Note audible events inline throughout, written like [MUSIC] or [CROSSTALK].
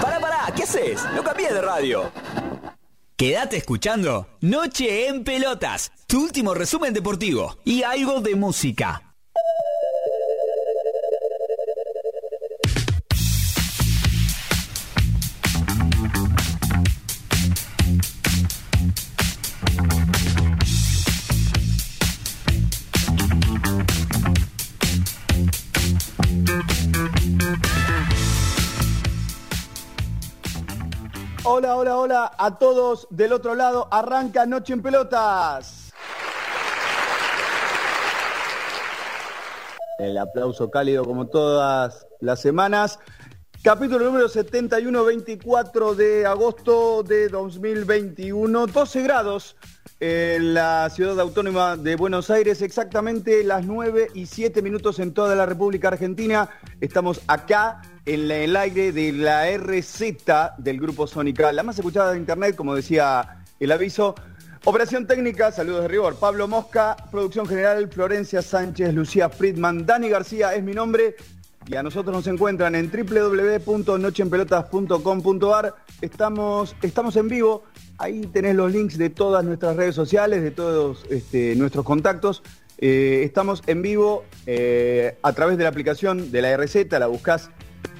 Pará, pará, ¿qué haces? No cambies de radio. Quédate escuchando Noche en Pelotas, tu último resumen deportivo y algo de música. Hola, hola, hola a todos del otro lado. Arranca Noche en Pelotas. El aplauso cálido como todas las semanas. Capítulo número 71-24 de agosto de 2021. 12 grados en la ciudad autónoma de Buenos Aires, exactamente las 9 y 7 minutos en toda la República Argentina. Estamos acá en el aire de la RZ del grupo Sónica, la más escuchada de internet, como decía el aviso. Operación técnica, saludos de rigor. Pablo Mosca, producción general, Florencia Sánchez, Lucía Friedman, Dani García es mi nombre. Y a nosotros nos encuentran en www.nocheenpelotas.com.ar. Estamos, estamos en vivo. Ahí tenés los links de todas nuestras redes sociales, de todos este, nuestros contactos. Eh, estamos en vivo eh, a través de la aplicación de la RZ, la buscás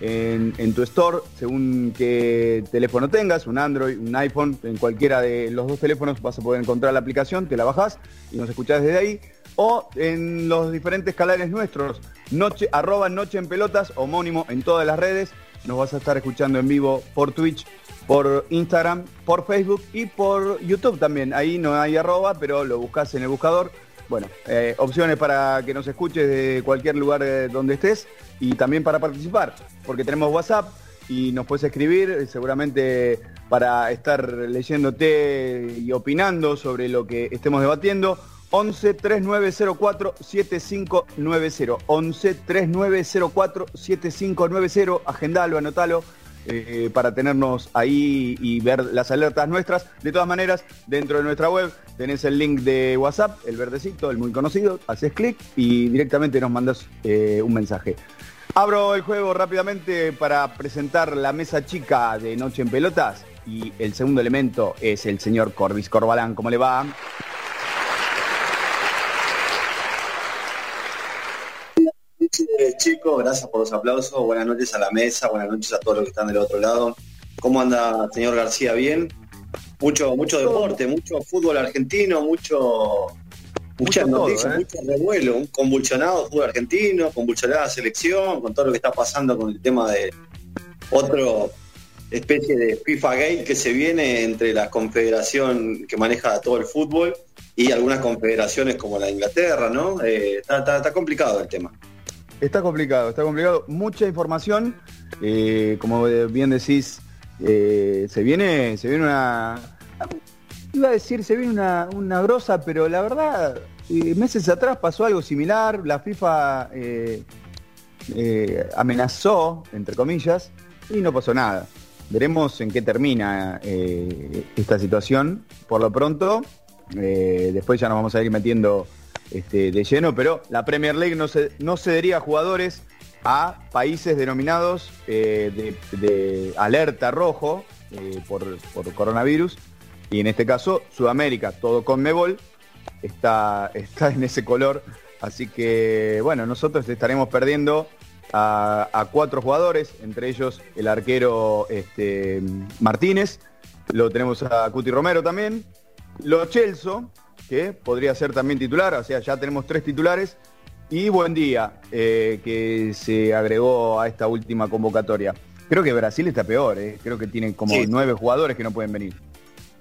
en, tu store, según qué teléfono tengas, un Android, un iPhone, en cualquiera de los dos teléfonos vas a poder encontrar la aplicación, te la bajás y nos escuchás desde ahí. O en los diferentes canales nuestros, noche, arroba noche en pelotas, homónimo en todas las redes. Nos vas a estar escuchando en vivo por Twitch, por Instagram, por Facebook y por YouTube también. Ahí no hay arroba, pero lo buscas en el buscador. Bueno, eh, opciones para que nos escuches de cualquier lugar eh, donde estés y también para participar, porque tenemos WhatsApp y nos puedes escribir eh, seguramente para estar leyéndote y opinando sobre lo que estemos debatiendo. 11 3904 7590 11 3904 7590 agendalo, anotalo eh, para tenernos ahí y ver las alertas nuestras. De todas maneras, dentro de nuestra web tenés el link de WhatsApp, el verdecito, el muy conocido, haces clic y directamente nos mandas eh, un mensaje. Abro el juego rápidamente para presentar la mesa chica de Noche en Pelotas y el segundo elemento es el señor Corbis Corbalán. ¿Cómo le va? Chicos, gracias por los aplausos. Buenas noches a la mesa, buenas noches a todos los que están del otro lado. ¿Cómo anda, señor García? ¿Bien? Mucho, mucho deporte, mucho fútbol argentino, mucho, muchas noticias, ¿eh? mucho revuelo, un convulsionado fútbol argentino, convulsionada selección, con todo lo que está pasando con el tema de otro especie de FIFA Gate que se viene entre la confederación que maneja todo el fútbol y algunas confederaciones como la de Inglaterra, ¿no? Eh, está complicado el tema. Está complicado, está complicado. Mucha información. Eh, como bien decís, eh, se viene, se viene una. Iba a decir, se viene una, una grosa, pero la verdad, eh, meses atrás pasó algo similar. La FIFA amenazó, entre comillas, y no pasó nada. Veremos en qué termina esta situación. Por lo pronto, después ya nos vamos a ir metiendo este, de lleno, pero la Premier League no, se, no cedería jugadores a países denominados eh, de, alerta rojo eh, por, coronavirus. Y en este caso, Sudamérica, todo con Mebol, está, [LAUGHS] está en ese color. Así que, bueno, nosotros estaremos perdiendo a, cuatro jugadores, entre ellos el arquero este, Martínez. Lo tenemos a Cuti Romero también. Lo Chelso, que podría ser también titular, o sea, ya tenemos tres titulares. Y buen día, eh, que se agregó a esta última convocatoria. Creo que Brasil está peor, eh. creo que tiene como nueve jugadores que no pueden venir.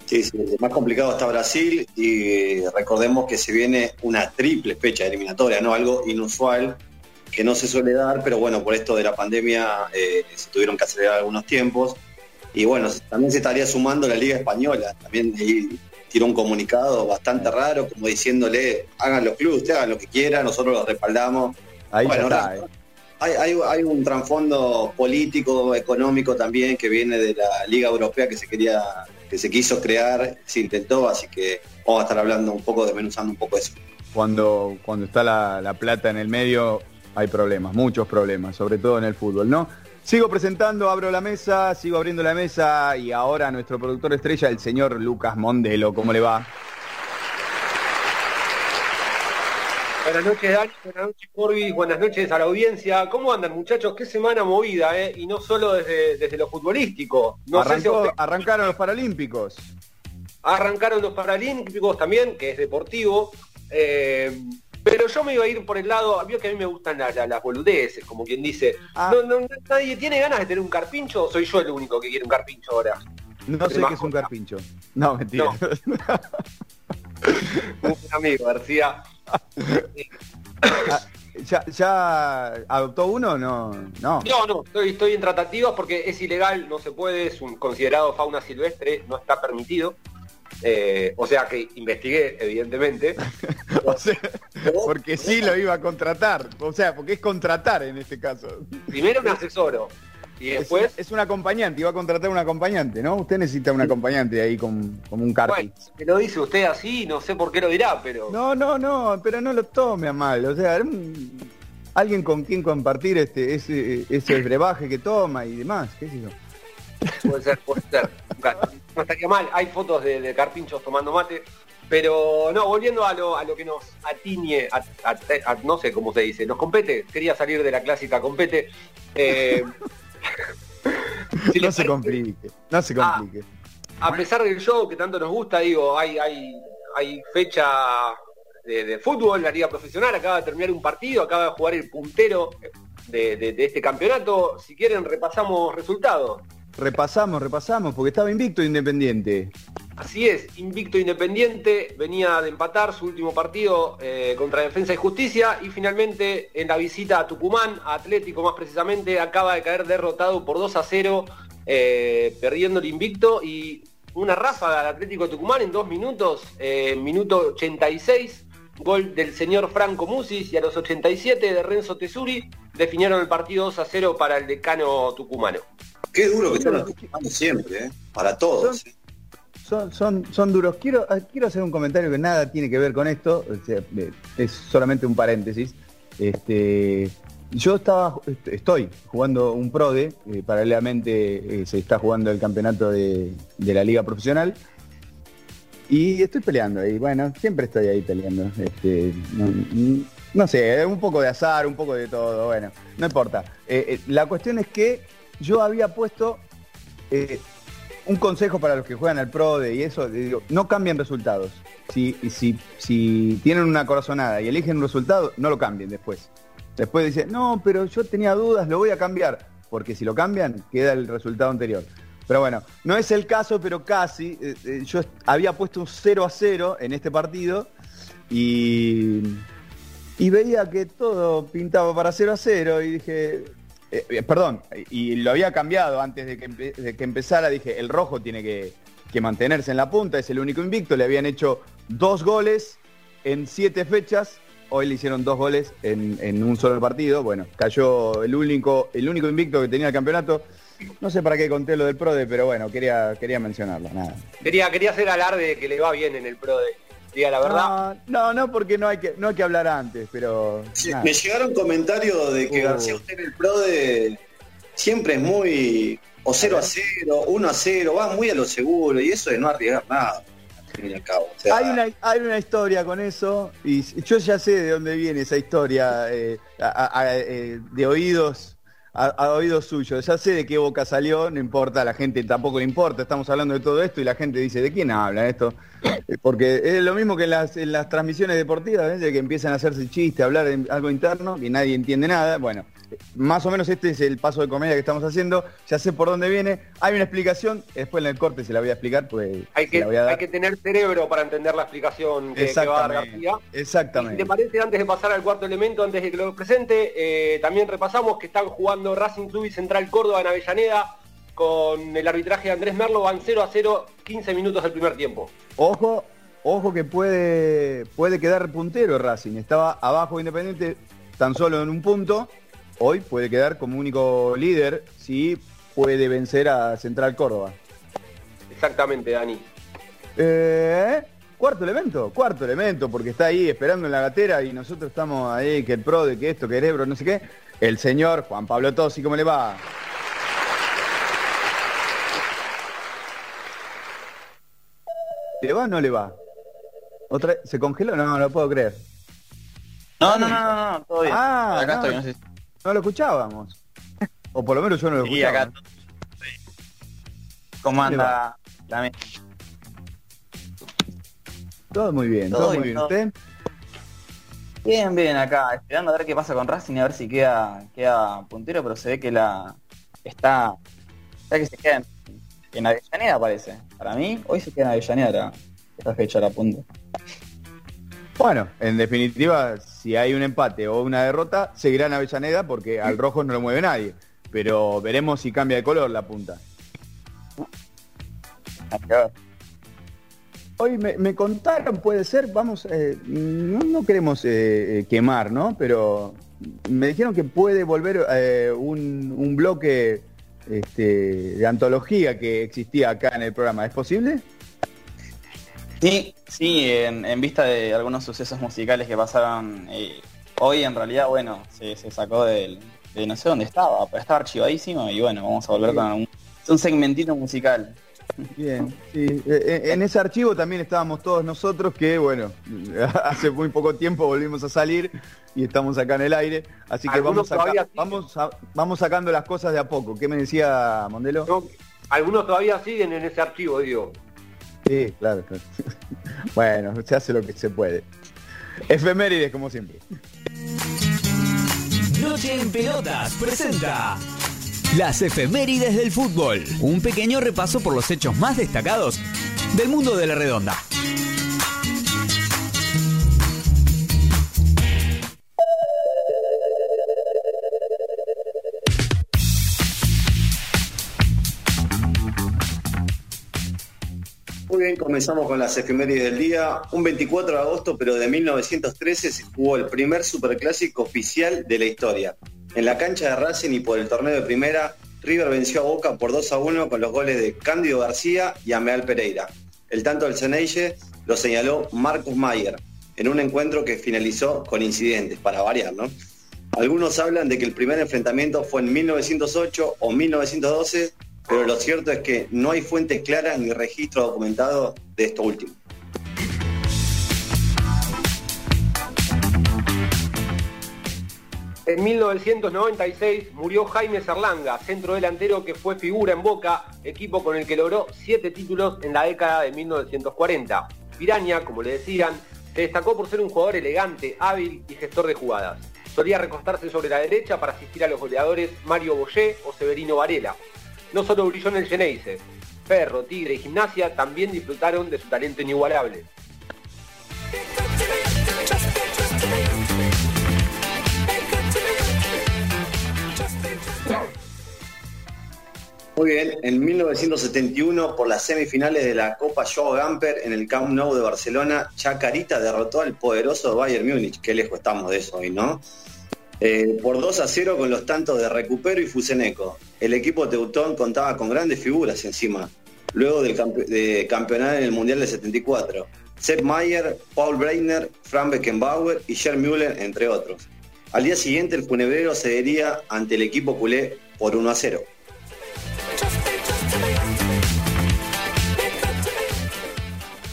Sí, sí, más complicado está Brasil y recordemos que se viene una triple fecha eliminatoria, ¿no? Algo inusual que no se suele dar, pero bueno, por esto de la pandemia eh, se tuvieron que acelerar algunos tiempos. Y bueno, también se estaría sumando la Liga Española. También tiró un comunicado bastante raro, como diciéndole, hagan los clubes, ustedes hagan lo que quieran, nosotros los respaldamos. Ahí está, eh. hay, hay, un trasfondo político, económico también que viene de la Liga Europea que se quería, que se quiso crear, se intentó, así que vamos a estar hablando un poco, desmenuzando un poco eso. Cuando, cuando está la, la plata en el medio, hay problemas, muchos problemas, sobre todo en el fútbol, ¿no? Sigo presentando, abro la mesa, sigo abriendo la mesa y ahora nuestro productor estrella, el señor Lucas Mondelo. ¿Cómo le va? Buenas noches, Dani. Buenas noches, Corby. Buenas noches a la audiencia. ¿Cómo andan, muchachos? Qué semana movida, ¿eh? Y no solo desde, desde lo futbolístico. Arrancaron los Paralímpicos. Arrancaron los Paralímpicos también, que es deportivo. Eh, pero yo me iba a ir por el lado, vio que a mí me gustan las boludeces, como quien dice. Ah. No, ¿Nadie tiene ganas de tener un carpincho o soy yo el único que quiere un carpincho ahora? No sé qué es un carpincho. No, mentira. [LAUGHS] un amigo, García. Ah, ¿Ya, adoptó uno o no? No, no, no estoy, estoy en tratativas porque es ilegal, no se puede, es un considerado fauna silvestre, no está permitido. Eh, o sea que investigué, evidentemente. [LAUGHS] porque sí lo iba a contratar. O sea, porque es contratar en este caso. Primero me asesoro. Y después... Es, un acompañante, iba a contratar un acompañante, ¿no? Usted necesita un acompañante ahí con, como un cartel. Bueno, que lo dice usted así, no sé por qué lo dirá, pero... No, no, no, pero no lo tome a mal. O sea, alguien con quien compartir este ese, ese brebaje que toma y demás, qué sé yo. Puede ser, puede ser. [LAUGHS] No estaría mal, hay fotos de, carpinchos tomando mate. Pero no, volviendo a lo, a lo que nos atiñe, no sé cómo se dice, nos compete, quería salir de la clásica compete. Eh, [LAUGHS] no se complique, no se ah, complique. A, pesar del show que tanto nos gusta, digo, hay, hay, hay fecha de, fútbol, la liga profesional, acaba de terminar un partido, acaba de jugar el puntero de, de este campeonato. Si quieren repasamos resultados. Repasamos, repasamos, porque estaba invicto Independiente. Así es, invicto Independiente, venía de empatar su último partido eh, contra Defensa y Justicia y finalmente en la visita a Tucumán, a Atlético más precisamente, acaba de caer derrotado por 2 a 0, eh, perdiendo el invicto y una ráfaga al Atlético de Tucumán en dos minutos, eh, minuto 86, gol del señor Franco Musis y a los 87 de Renzo Tesuri definieron el partido 2 a 0 para el decano tucumano. Qué duro que están los siempre, ¿eh? para todos. Son, son, son, duros. Quiero, ah, quiero hacer un comentario que nada tiene que ver con esto, eh, es solamente un paréntesis. Este, yo estaba, estoy jugando un PRODE, eh, paralelamente se está jugando el campeonato de, la liga profesional. Y estoy peleando ahí, bueno, siempre estoy ahí peleando. Este, no, sé, un poco de azar, un poco de todo, bueno, no importa. la cuestión es que yo había puesto eh, un consejo para los que juegan al PRODE y eso, digo, no cambien resultados. Si, si, si tienen una corazonada y eligen un resultado, no lo cambien después. Después dice, no, pero yo tenía dudas, lo voy a cambiar. Porque si lo cambian, queda el resultado anterior. Pero bueno, no es el caso, pero casi. Eh, eh, yo había puesto un 0 a 0 en este partido y, y veía que todo pintaba para 0 a 0 y dije, eh, perdón, y lo había cambiado antes de que, empezara, dije, el rojo tiene que, mantenerse en la punta, es el único invicto, le habían hecho dos goles en siete fechas, hoy le hicieron dos goles en, un solo partido, bueno, cayó el único, el único invicto que tenía el campeonato. No sé para qué conté lo del PRODE, pero bueno, quería, quería mencionarlo, nada. Quería, quería hacer alarde de que le va bien en el PRODE diga la verdad. No, no, porque no hay que, no hay que hablar antes, pero. me llegaron comentarios de que uh. García usted en el pro de siempre es muy o 0 a 0, 1 a 0, va muy a lo seguro y eso de no arriesgar nada. hay, una, hay una historia con eso y yo ya sé de dónde viene esa historia eh, eh, de oídos a, oído suyo. Ya sé de qué boca salió, no importa, a la gente tampoco le importa, estamos hablando de todo esto y la gente dice, ¿de quién habla esto? Eh, porque es lo mismo que en las, transmisiones deportivas, de que empiezan a hacerse chistes, hablar de algo interno y nadie entiende nada. Bueno, más o menos este es el paso de comedia que estamos haciendo, ya sé por dónde viene, hay una explicación, después en el corte se la voy a explicar, pues hay que, hay que tener cerebro para entender la explicación que, va a dar García. Exactamente. si te parece, antes de pasar al cuarto elemento, antes de que lo presente, eh, también repasamos que están jugando Racing Club y Central Córdoba en Avellaneda con el arbitraje de Andrés Merlo, van 0 a 0, 15 minutos del primer tiempo. Ojo, ojo que puede, puede quedar puntero Racing, estaba abajo Independiente tan solo en un punto, hoy puede quedar como único líder si puede vencer a Central Córdoba. Exactamente, Dani. Eh, cuarto elemento, cuarto elemento, porque está ahí esperando en la gatera y nosotros estamos ahí, que el pro, de que esto, que el Ebro, no sé qué. El señor Juan Pablo Tosi, ¿cómo le va? ¿Le va o no le va? ¿Otra ¿Se congeló? No, no lo puedo creer. No, no, no, no, no todo bien. Ah, acá no, estoy, no, sé. No lo escuchábamos. O por lo menos yo no lo escuchaba. acá ¿Cómo anda la Todo muy bien, todo, muy bien. ¿Usted? Bien, bien, acá, esperando a ver qué pasa con Racing, a ver si queda, queda puntero, pero se ve que la está, está que se queda en, en Avellaneda parece. Para mí, hoy se queda en Avellaneda esta fecha la punta. Bueno, en definitiva, si hay un empate o una derrota, seguirá en Avellaneda porque al rojo no lo mueve nadie. Pero veremos si cambia de color la punta. Hoy me, contaron, puede ser, vamos, eh, no, queremos eh, eh, quemar, ¿no? Pero me dijeron que puede volver un, un, bloque este, de antología que existía acá en el programa. ¿Es posible? Sí, sí, en, vista de algunos sucesos musicales que pasaron eh, hoy, en realidad, bueno, se, sacó del, de no sé dónde estaba, pero estaba archivadísimo y bueno, vamos a volver con un, un segmentito musical. Bien, sí. Eh, eh, en ese archivo también estábamos todos nosotros que, bueno, [LAUGHS] hace muy poco tiempo volvimos a salir y estamos acá en el aire, así que vamos, vamos, vamos sacando las cosas de a poco. ¿Qué me decía Mondelo? algunos todavía siguen en ese archivo, digo. Sí, claro. [LAUGHS] Bueno, se hace lo que se puede. Efemérides, como siempre. Noche en Pelotas presenta las efemérides del fútbol. Un pequeño repaso por los hechos más destacados del mundo de la redonda. Bien, comenzamos con las efemérides del día. Un 24 de agosto, pero de 1913, se jugó el primer superclásico oficial de la historia. En la cancha de Racing y por el torneo de primera, River venció a Boca por 2 a 1 con los goles de Cándido García y Ameal Pereira. El tanto del Ceneice lo señaló Marcos Mayer en un encuentro que finalizó con incidentes, para variar, ¿no? Algunos hablan de que el primer enfrentamiento fue en 1908 o 1912 pero lo cierto es que no hay fuentes claras ni registro documentado de esto último. En 1996 murió Jaime Serlanga, centro delantero que fue figura en Boca, equipo con el que logró siete títulos en la década de 1940. Piraña, como le decían, se destacó por ser un jugador elegante, hábil y gestor de jugadas. Solía recostarse sobre la derecha para asistir a los goleadores Mario Boyé o Severino Varela no solo brilló en el Geneise, Ferro, Tigre y Gimnasia también disfrutaron de su talento inigualable. Muy bien, en 1971 por las semifinales de la Copa Joe Gamper en el Camp Nou de Barcelona, Chacarita derrotó al poderoso Bayern Múnich. Qué lejos estamos de eso hoy, ¿no? Eh, por 2 a 0 con los tantos de Recupero y Fuseneco. El equipo Teutón contaba con grandes figuras encima, luego de campeonar en el Mundial de 74. Sepp Mayer, Paul Breitner, Frank Beckenbauer y Gerd Müller, entre otros. Al día siguiente el funebrero cedería ante el equipo culé por 1 a 0.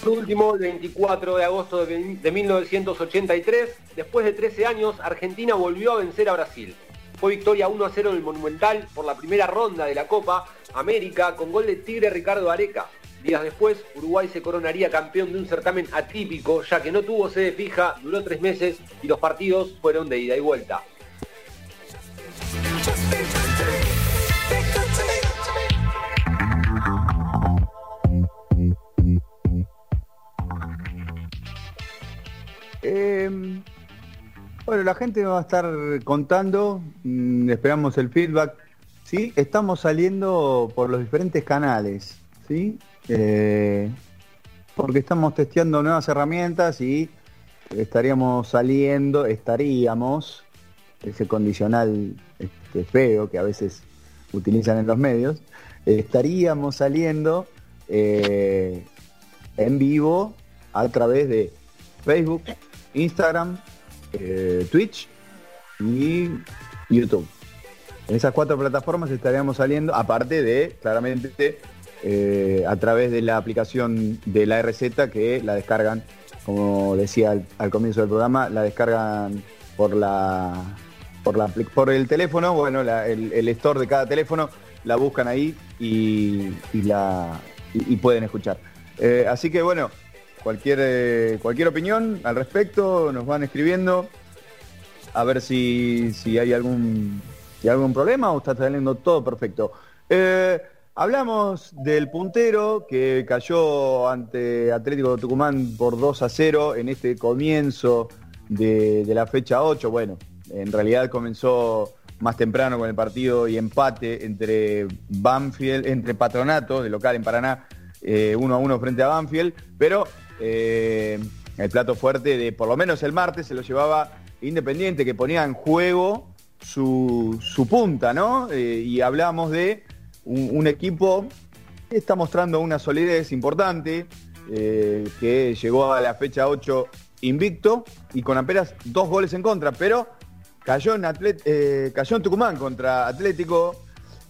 Por último, el 24 de agosto de 1983, después de 13 años, Argentina volvió a vencer a Brasil. Fue victoria 1 a 0 en el Monumental por la primera ronda de la Copa América con gol de Tigre Ricardo Areca. Días después, Uruguay se coronaría campeón de un certamen atípico, ya que no tuvo sede fija, duró tres meses y los partidos fueron de ida y vuelta. La gente va a estar contando, mm, esperamos el feedback. Sí, estamos saliendo por los diferentes canales, ¿sí? Eh, porque estamos testeando nuevas herramientas y estaríamos saliendo, estaríamos, ese condicional este, feo que a veces utilizan en los medios, estaríamos saliendo eh, en vivo a través de Facebook, Instagram, eh, Twitch y YouTube. En esas cuatro plataformas estaríamos saliendo, aparte de, claramente, eh, a través de la aplicación de la RZ que la descargan, como decía al, comienzo del programa, la descargan por la por, la, por el teléfono, bueno, el, store de cada teléfono, la buscan ahí y, la, y, pueden escuchar. Eh, así que bueno, cualquier, eh, cualquier opinión al respecto nos van escribiendo a ver si, si hay algún, si hay algún problema o está saliendo todo perfecto. Eh, hablamos del puntero que cayó ante Atlético de Tucumán por 2 a 0 en este comienzo de, la fecha 8. Bueno, en realidad comenzó más temprano con el partido y empate entre Banfield, entre Patronato, de local en Paraná, eh, uno a uno frente a Banfield, pero eh, el plato fuerte de por lo menos el martes se lo llevaba Independiente, que ponía en juego su, punta, ¿no? Eh, y hablamos de un, equipo que está mostrando una solidez importante, que llegó a la fecha 8 invicto y con apenas dos goles en contra, pero cayó en, eh, cayó en Tucumán contra Atlético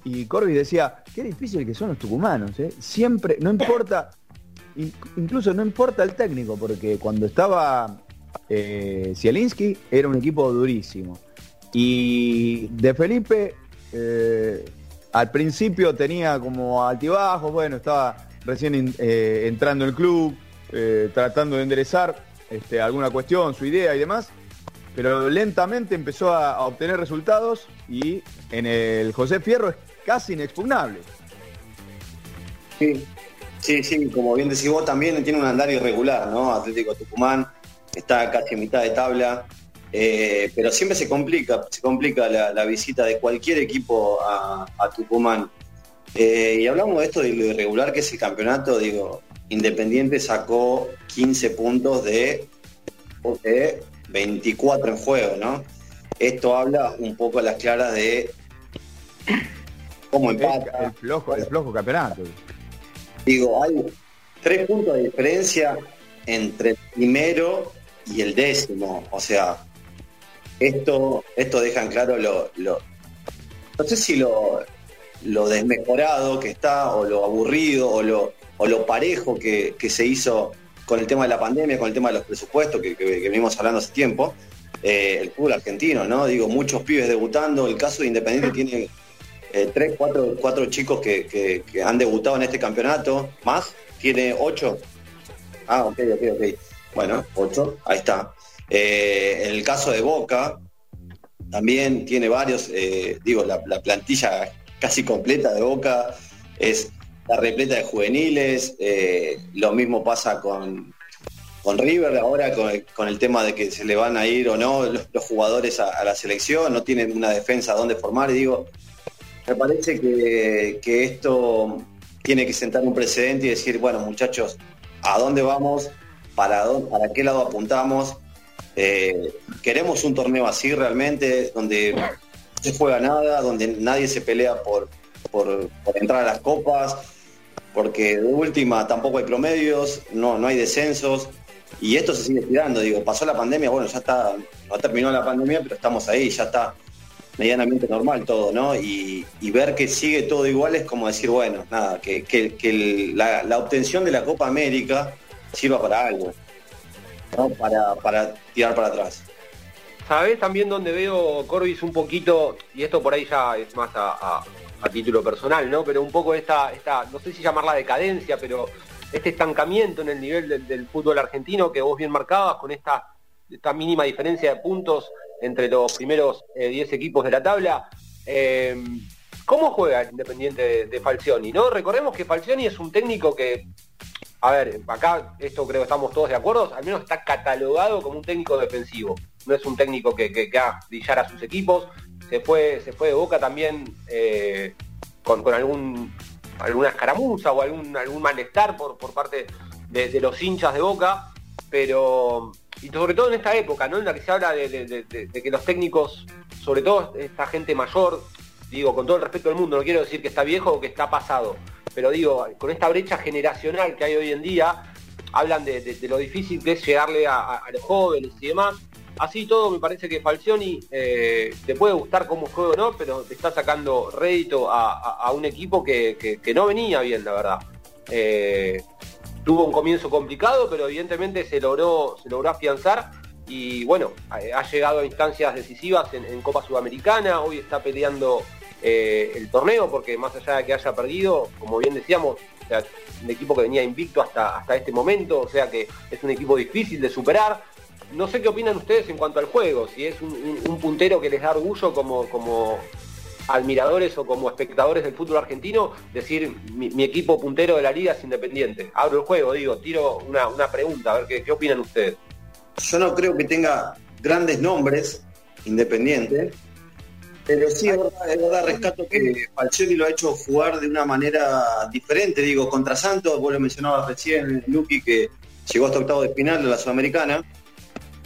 y Corby decía, qué difícil que son los tucumanos, ¿eh? siempre, no importa, incluso no importa el técnico, porque cuando estaba eh, era un equipo durísimo. Y de Felipe, eh, al principio tenía como altibajos, bueno, estaba recién entrando el club, tratando de enderezar este, alguna cuestión, su idea y demás pero lentamente empezó a, obtener resultados y en el José Fierro es casi inexpugnable. Sí, sí, sí, como bien decís vos, también tiene un andar irregular, ¿no? Atlético Tucumán está casi en mitad de tabla, eh, pero siempre se complica, se complica la, visita de cualquier equipo a, Tucumán. Eh, y hablamos de esto de lo irregular que es el campeonato, digo, Independiente sacó 15 puntos de, de 24 en juego, ¿no? Esto habla un poco a las claras de cómo empata. El, flojo, el flojo campeonato. Digo, hay tres puntos de diferencia entre el primero y el décimo. O sea, esto, esto deja en claro lo, no sé si lo, lo desmejorado que está, o lo aburrido, o lo, o lo parejo que, que se hizo con el tema de la pandemia, con el tema de los presupuestos que, venimos hablando hace tiempo, eh, el fútbol argentino, ¿no? Digo, muchos pibes debutando, el caso de Independiente tiene eh, tres, cuatro, cuatro chicos que, han debutado en este campeonato, más, tiene ocho. Ah, ok, ok, ok. Bueno, ocho, ahí está. Eh, en el caso de Boca, también tiene varios, digo, la, la plantilla casi completa de Boca es la repleta de juveniles, eh, lo mismo pasa con, con River ahora con el, tema de que se le van a ir o no los, jugadores a, la selección, no tienen una defensa donde formar digo, me parece que, esto tiene que sentar un precedente y decir, bueno muchachos, ¿a dónde vamos? ¿Para, para qué lado apuntamos? Eh, ¿Queremos un torneo así realmente, donde no se juega nada, donde nadie se pelea por, por, por entrar a las copas? porque de última tampoco hay promedios, no, no hay descensos, y esto se sigue tirando, digo, pasó la pandemia, bueno, ya está, no terminó la pandemia, pero estamos ahí, ya está medianamente normal todo, ¿no? Y, ver que sigue todo igual es como decir, bueno, nada, que, la, obtención de la Copa América sirva para algo, ¿no? Para, tirar para atrás. ¿Sabés también donde veo Corbis un poquito, y esto por ahí ya es más a a título personal, ¿no? Pero un poco esta, esta, no sé si llamarla decadencia, pero este estancamiento en el nivel del, fútbol argentino que vos bien marcabas con esta, esta mínima diferencia de puntos entre los primeros 10 eh, equipos de la tabla. Eh, ¿Cómo juega el Independiente de, Falcioni? ¿no? Recordemos que Falcioni es un técnico que a ver, acá esto creo que estamos todos de acuerdo, al menos está catalogado como un técnico defensivo. No es un técnico que, que, haga brillar a sus equipos. Se fue, se fue de boca también eh, con, algún alguna escaramuza o algún, algún malestar por, por parte de, los hinchas de boca. Pero, y sobre todo en esta época, ¿no? En la que se habla de, que los técnicos, sobre todo esta gente mayor, digo, con todo el respeto del mundo, no quiero decir que está viejo o que está pasado, pero digo, con esta brecha generacional que hay hoy en día, hablan de, lo difícil que es llegarle a, los jóvenes y demás. Así todo me parece que Falcioni eh, te puede gustar como juego no, pero te está sacando rédito a, un equipo que, no venía bien, la verdad. Eh, tuvo un comienzo complicado, pero evidentemente se logró, se logró afianzar y bueno, ha, llegado a instancias decisivas en Copa Sudamericana, hoy está peleando eh, el torneo, porque más allá de que haya perdido, como bien decíamos, un equipo que venía invicto hasta, hasta este momento, o sea que es un equipo difícil de superar. No sé qué opinan ustedes en cuanto al juego, si es un, puntero que les da orgullo como, como admiradores o como espectadores del fútbol argentino, decir mi, equipo puntero de la liga es independiente. Abro el juego, digo, tiro una, pregunta, a ver qué, opinan ustedes. Yo no creo que tenga grandes nombres independientes, pero sí, es verdad, rescato que Falcioni lo ha hecho jugar de una manera diferente. Digo, contra Santos, vos lo mencionabas recién, Lucky, que llegó hasta octavo de final de la Sudamericana,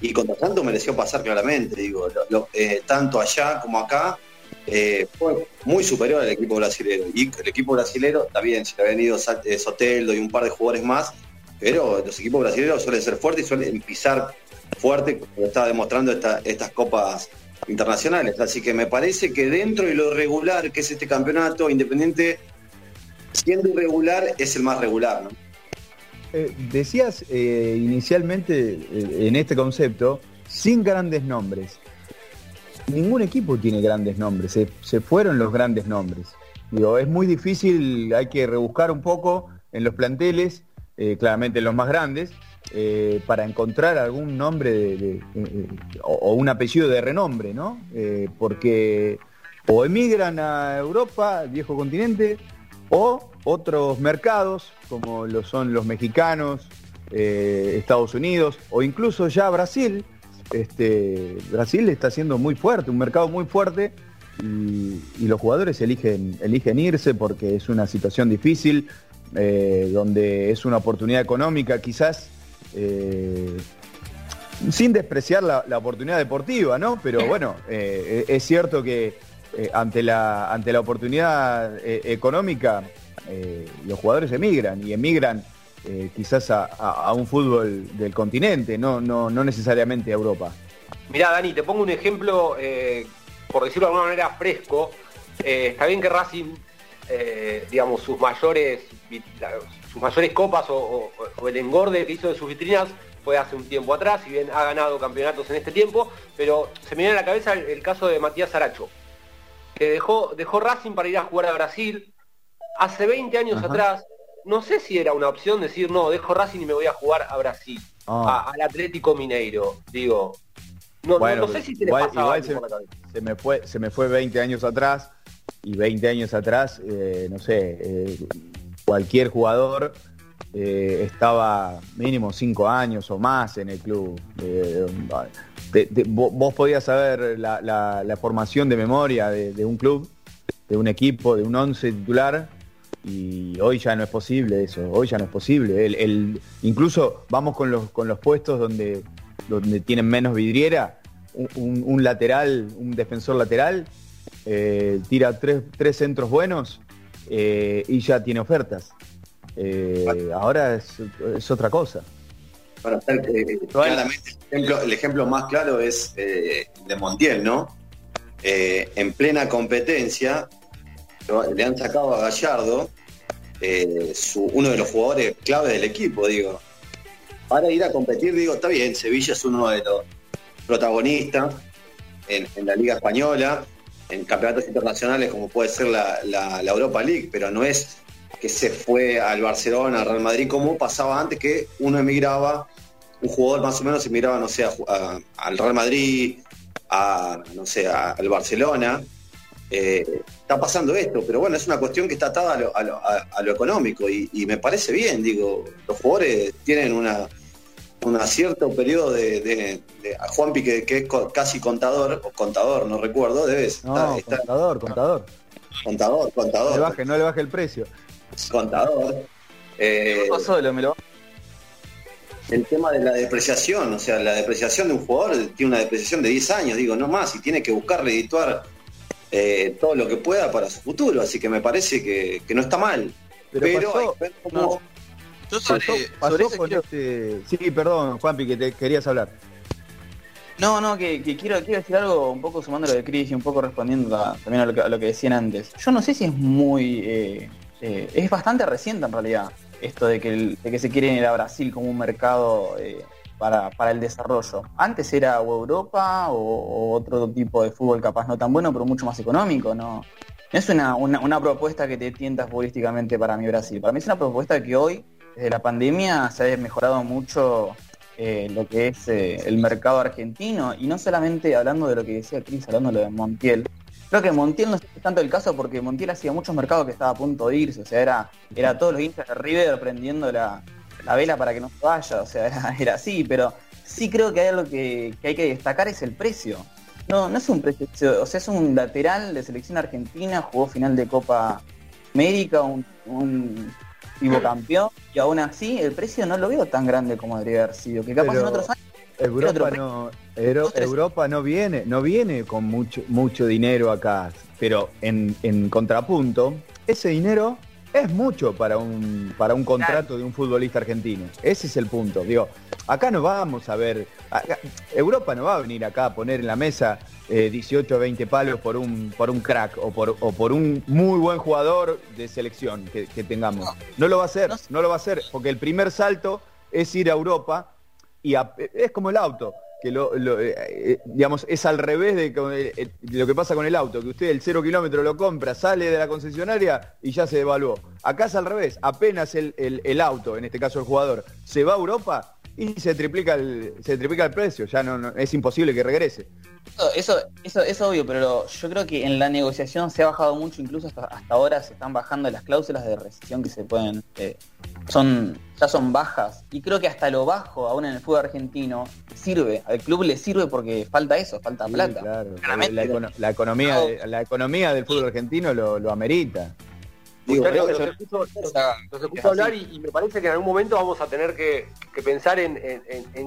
y contra Santos mereció pasar claramente. Digo, eh, tanto allá como acá, eh, fue muy superior al equipo brasileño. Y el equipo brasileño, también, se le habían ido eh, Soteldo y un par de jugadores más, pero los equipos brasileños suelen ser fuertes y suelen pisar fuerte, como está demostrando estas copas internacionales. Así que me parece que dentro de lo regular que es este campeonato, Independiente, siendo irregular, es el más regular. Eh, decías eh, inicialmente en este concepto, sin grandes nombres. Ningún equipo tiene grandes nombres, se, fueron los grandes nombres. Digo, es muy difícil, hay que rebuscar un poco en los planteles, claramente los más grandes, eh, para encontrar algún nombre de, eh, o, un apellido de renombre, ¿no? Eh, porque o emigran a Europa, viejo continente, o otros mercados, como lo son los mexicanos, Estados Unidos, o incluso ya Brasil. Este, Brasil está siendo muy fuerte, un mercado muy fuerte, y, los jugadores eligen, eligen irse porque es una situación difícil, donde es una oportunidad económica quizás eh, sin despreciar la, oportunidad deportiva, ¿no? Pero bueno, eh, es cierto que eh, ante, la, ante la oportunidad económica los jugadores emigran y emigran quizás a, un fútbol del continente, no, no, no necesariamente a Europa. Mirá, Dani, te pongo un ejemplo, por decirlo de alguna manera, fresco. está bien que Racing, digamos, sus mayores, sus mayores copas o, el engorde que hizo de sus vitrinas fue hace un tiempo atrás, si bien ha ganado campeonatos en este tiempo, pero se me viene a la cabeza el, caso de Matías Aracho, que dejó, dejó Racing para ir a jugar a Brasil hace 20 años atrás. No sé si era una opción decir, no, dejo Racing y me voy a jugar a Brasil, ah. al Atlético Mineiro. Digo, no, no, sé si te igual, se, me fue, se me fue 20 años atrás y 20 años atrás, eh, no sé, eh, cualquier jugador eh, estaba mínimo cinco años o más en el club. Eh, vos podías saber la, formación de memoria de, un club, de un equipo, de un once titular, y hoy ya no es posible eso, hoy ya no es posible. El, incluso vamos con los, con los puestos donde, donde tienen menos vidriera, un, lateral, un defensor lateral, eh, tira tres, tres centros buenos eh, y ya tiene ofertas. Eh, ahora es, otra cosa. Eh, el ejemplo, más claro es de Montiel, ¿no? en plena competencia le han sacado a Gallardo uno de los jugadores clave del equipo, digo. Para ir a competir, digo, está bien, Sevilla es uno de los protagonistas en la Liga Española, en campeonatos internacionales como puede ser la, Europa League, pero no es que se fue al Barcelona, al Real Madrid, como pasaba antes que uno emigraba, un jugador más o menos emigraba, no sé, al Real Madrid, a, no sé, al Barcelona. Eh, está pasando esto, pero bueno, es una cuestión que está atada a lo, económico y, me parece bien, digo, los jugadores tienen una, un cierto periodo de, a Juanpi que, que, es casi contador, o contador, no recuerdo, debe no, contador, contador. Contador, contador. No le baje, no le baje el precio. Contador. Eh, solo, me lo el tema de la depreciación, o sea, la depreciación de un jugador tiene una depreciación de 10 años, digo, no más, y tiene que buscar redituar eh, todo lo que pueda para su futuro, así que me parece que, no está mal. Pero, pasó, este... Sí, perdón, Juanpi, que te querías hablar. No, no, que, quiero, quiero decir algo un poco sumando lo de Cris y un poco respondiendo también a lo, que, decían antes. Yo no sé si es muy... Eh, eh, es bastante reciente en realidad esto de que, que se quiere ir a Brasil como un mercado eh, para, el desarrollo. Antes era o Europa o, otro tipo de fútbol capaz no tan bueno, pero mucho más económico, ¿no? es una, una, propuesta que te tienta futbolísticamente para mi Brasil. Para mí es una propuesta que hoy, desde la pandemia, se ha mejorado mucho eh, lo que es eh, el mercado argentino, y no solamente hablando de lo que decía Cris, hablando de lo de Montiel, Creo que Montiel no es tanto el caso porque Montiel hacía muchos mercados que estaba a punto de irse, o sea, era, era todos los hinchas de River prendiendo la, vela para que no se vaya, o sea, [LAUGHS] era, así, pero sí creo que hay algo que, hay que destacar es el precio. No, no es un precio, o sea, es un lateral de selección argentina, jugó final de Copa América, un, un tipo campeón, y aún así el precio no lo veo tan grande como debería haber sido, que capaz en otros años Europa no, Europa no viene, no viene con mucho, mucho dinero acá, pero en, contrapunto, ese dinero es mucho para un, para un contrato de un futbolista argentino. Ese es el punto. Digo, acá no vamos a ver, Europa no va a venir acá a poner en la mesa 18 o 20 palos por un, por un crack o por, o por un muy buen jugador de selección que, tengamos. No lo va a hacer, no lo va a hacer, porque el primer salto es ir a Europa y es como el auto, que lo, eh, eh, digamos, es al revés de, lo que pasa con el auto, que usted el cero kilómetro lo compra, sale de la concesionaria y ya se devaluó. Acá es al revés, apenas el, el auto, en este caso el jugador, se va a Europa, y se triplica el, se triplica el precio, ya no, es imposible que regrese. Eso, eso, es obvio, pero yo creo que en la negociación se ha bajado mucho, incluso hasta, hasta ahora se están bajando las cláusulas de rescisión que se pueden, eh, son, ya son bajas, y creo que hasta lo bajo, aún en el fútbol argentino, sirve, al club le sirve porque falta eso, falta plata. la, economía, la economía del fútbol argentino lo, lo amerita. Digo, los, escucho, hablar y, me parece que en algún momento vamos a tener que, pensar en,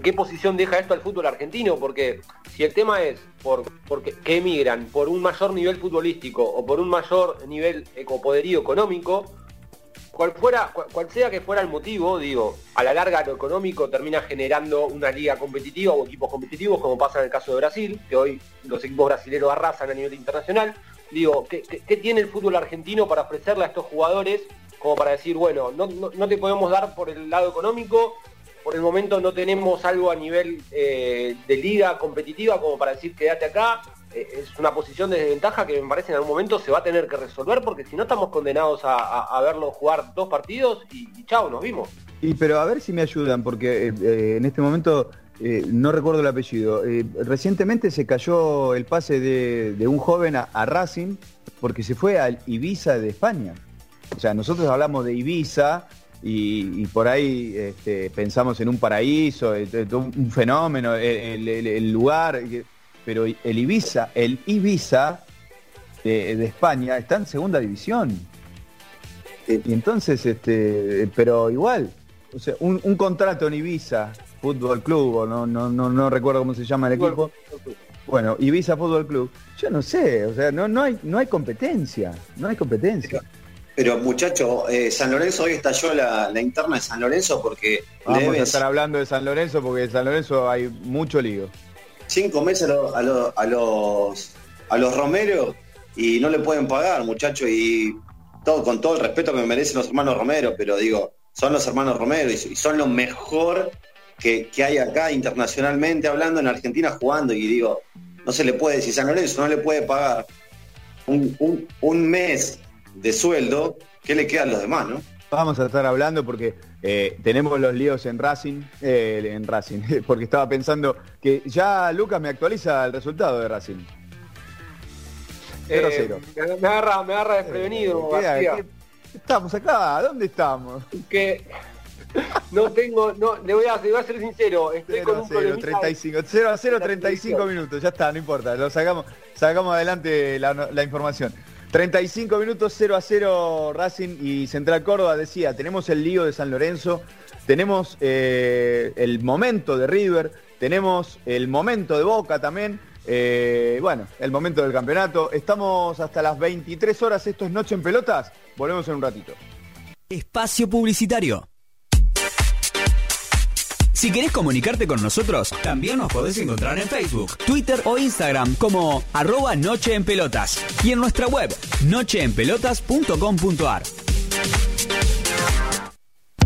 qué posición deja esto al fútbol argentino, porque si el tema es por porque, que emigran por un mayor nivel futbolístico o por un mayor nivel poderío económico, cual fuera, cual sea que fuera el motivo, digo, a la larga lo económico termina generando una liga competitiva o equipos competitivos, como pasa en el caso de Brasil, que hoy los equipos brasileños arrasan a nivel internacional digo, ¿qué, tiene el fútbol argentino para ofrecerle a estos jugadores como para decir, bueno, no, te podemos dar por el lado económico, por el momento no tenemos algo a nivel eh, de liga competitiva como para decir quédate acá, eh, es una posición de desventaja que me parece en algún momento se va a tener que resolver porque si no estamos condenados a, verlo jugar dos partidos y, y chao, nos vimos. Y pero a ver si me ayudan, porque eh, en este momento eh, no recuerdo el apellido. Eh, recientemente se cayó el pase de, un joven a, Racing porque se fue al Ibiza de España. O sea, nosotros hablamos de Ibiza y, por ahí este, pensamos en un paraíso, un fenómeno, el, lugar, pero el Ibiza, el Ibiza de, España está en segunda división. Y entonces, este, pero igual, o sea, un, un contrato en Ibiza Fútbol Club, o no, no, no, no recuerdo cómo se llama el equipo. Bueno, Ibiza Fútbol Club. Yo no sé, o sea, no, no, hay, no hay competencia, no hay competencia. Pero muchacho, eh, San Lorenzo hoy estalló la, la, interna de San Lorenzo porque... Vamos a estar hablando de San Lorenzo porque en San Lorenzo hay mucho lío. Cinco meses a, a, a los a los Romero y no le pueden pagar, muchacho, y todo con todo el respeto que me merecen los hermanos Romero, pero digo, son los hermanos Romero y son lo mejor que, hay acá internacionalmente hablando, en Argentina jugando, y digo, no se le puede, si San Lorenzo no le puede pagar un, mes de sueldo, ¿qué le queda a los demás, no? Vamos a estar hablando porque eh, tenemos los líos en Racing, eh, en Racing, [LAUGHS] porque estaba pensando que ya Lucas me actualiza el resultado de Racing. 0-0. Eh, me, agarra, me agarra desprevenido. Eh, estamos acá, ¿dónde estamos? Que no tengo, no, le voy a, le voy a ser sincero, estoy 0 con un 0, 35, 0 a 0, 35 minutos, ya está, no importa, lo sacamos, sacamos adelante la, la información. 35 minutos 0 a 0 Racing y Central Córdoba decía, tenemos el lío de San Lorenzo, tenemos eh, el momento de River, tenemos el momento de Boca también, eh, bueno, el momento del campeonato. Estamos hasta las 23 horas, esto es Noche en Pelotas, volvemos en un ratito. Espacio Publicitario. Si querés comunicarte con nosotros, también nos podés encontrar en Facebook, Twitter o Instagram como arroba Noche en Pelotas y en nuestra web nocheenpelotas.com.ar.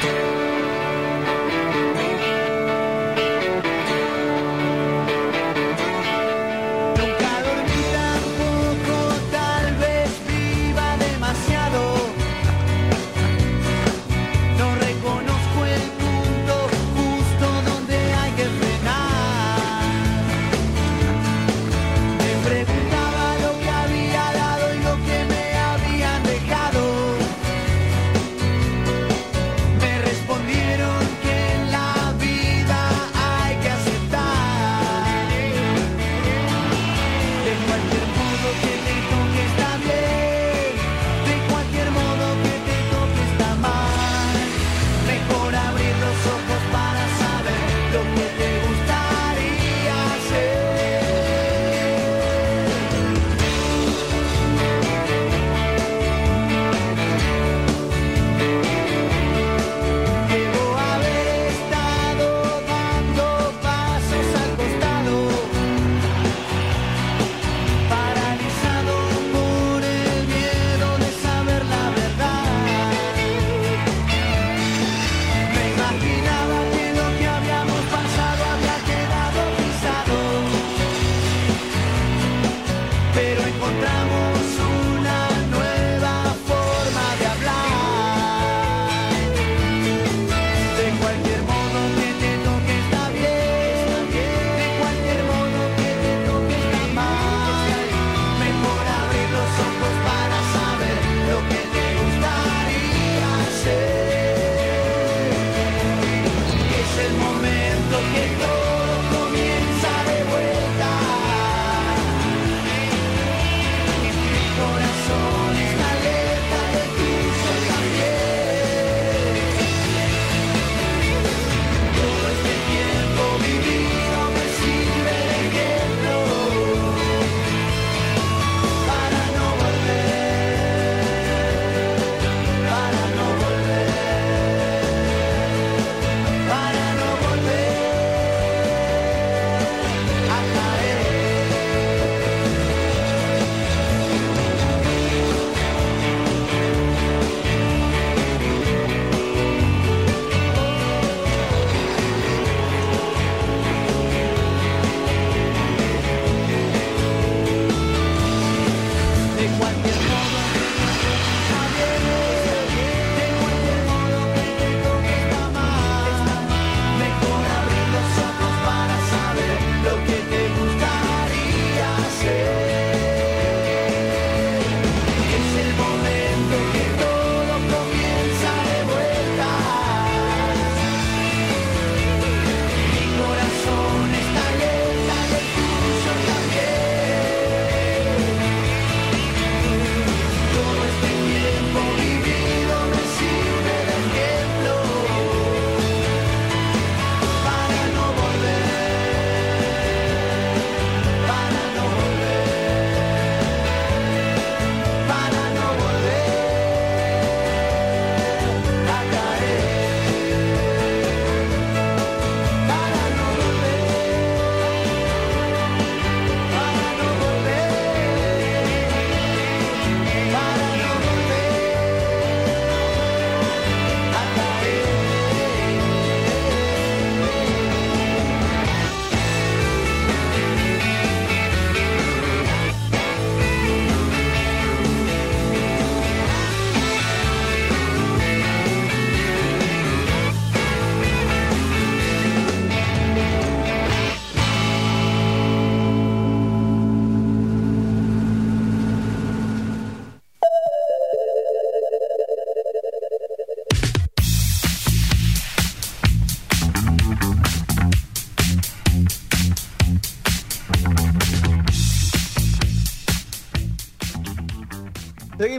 thank you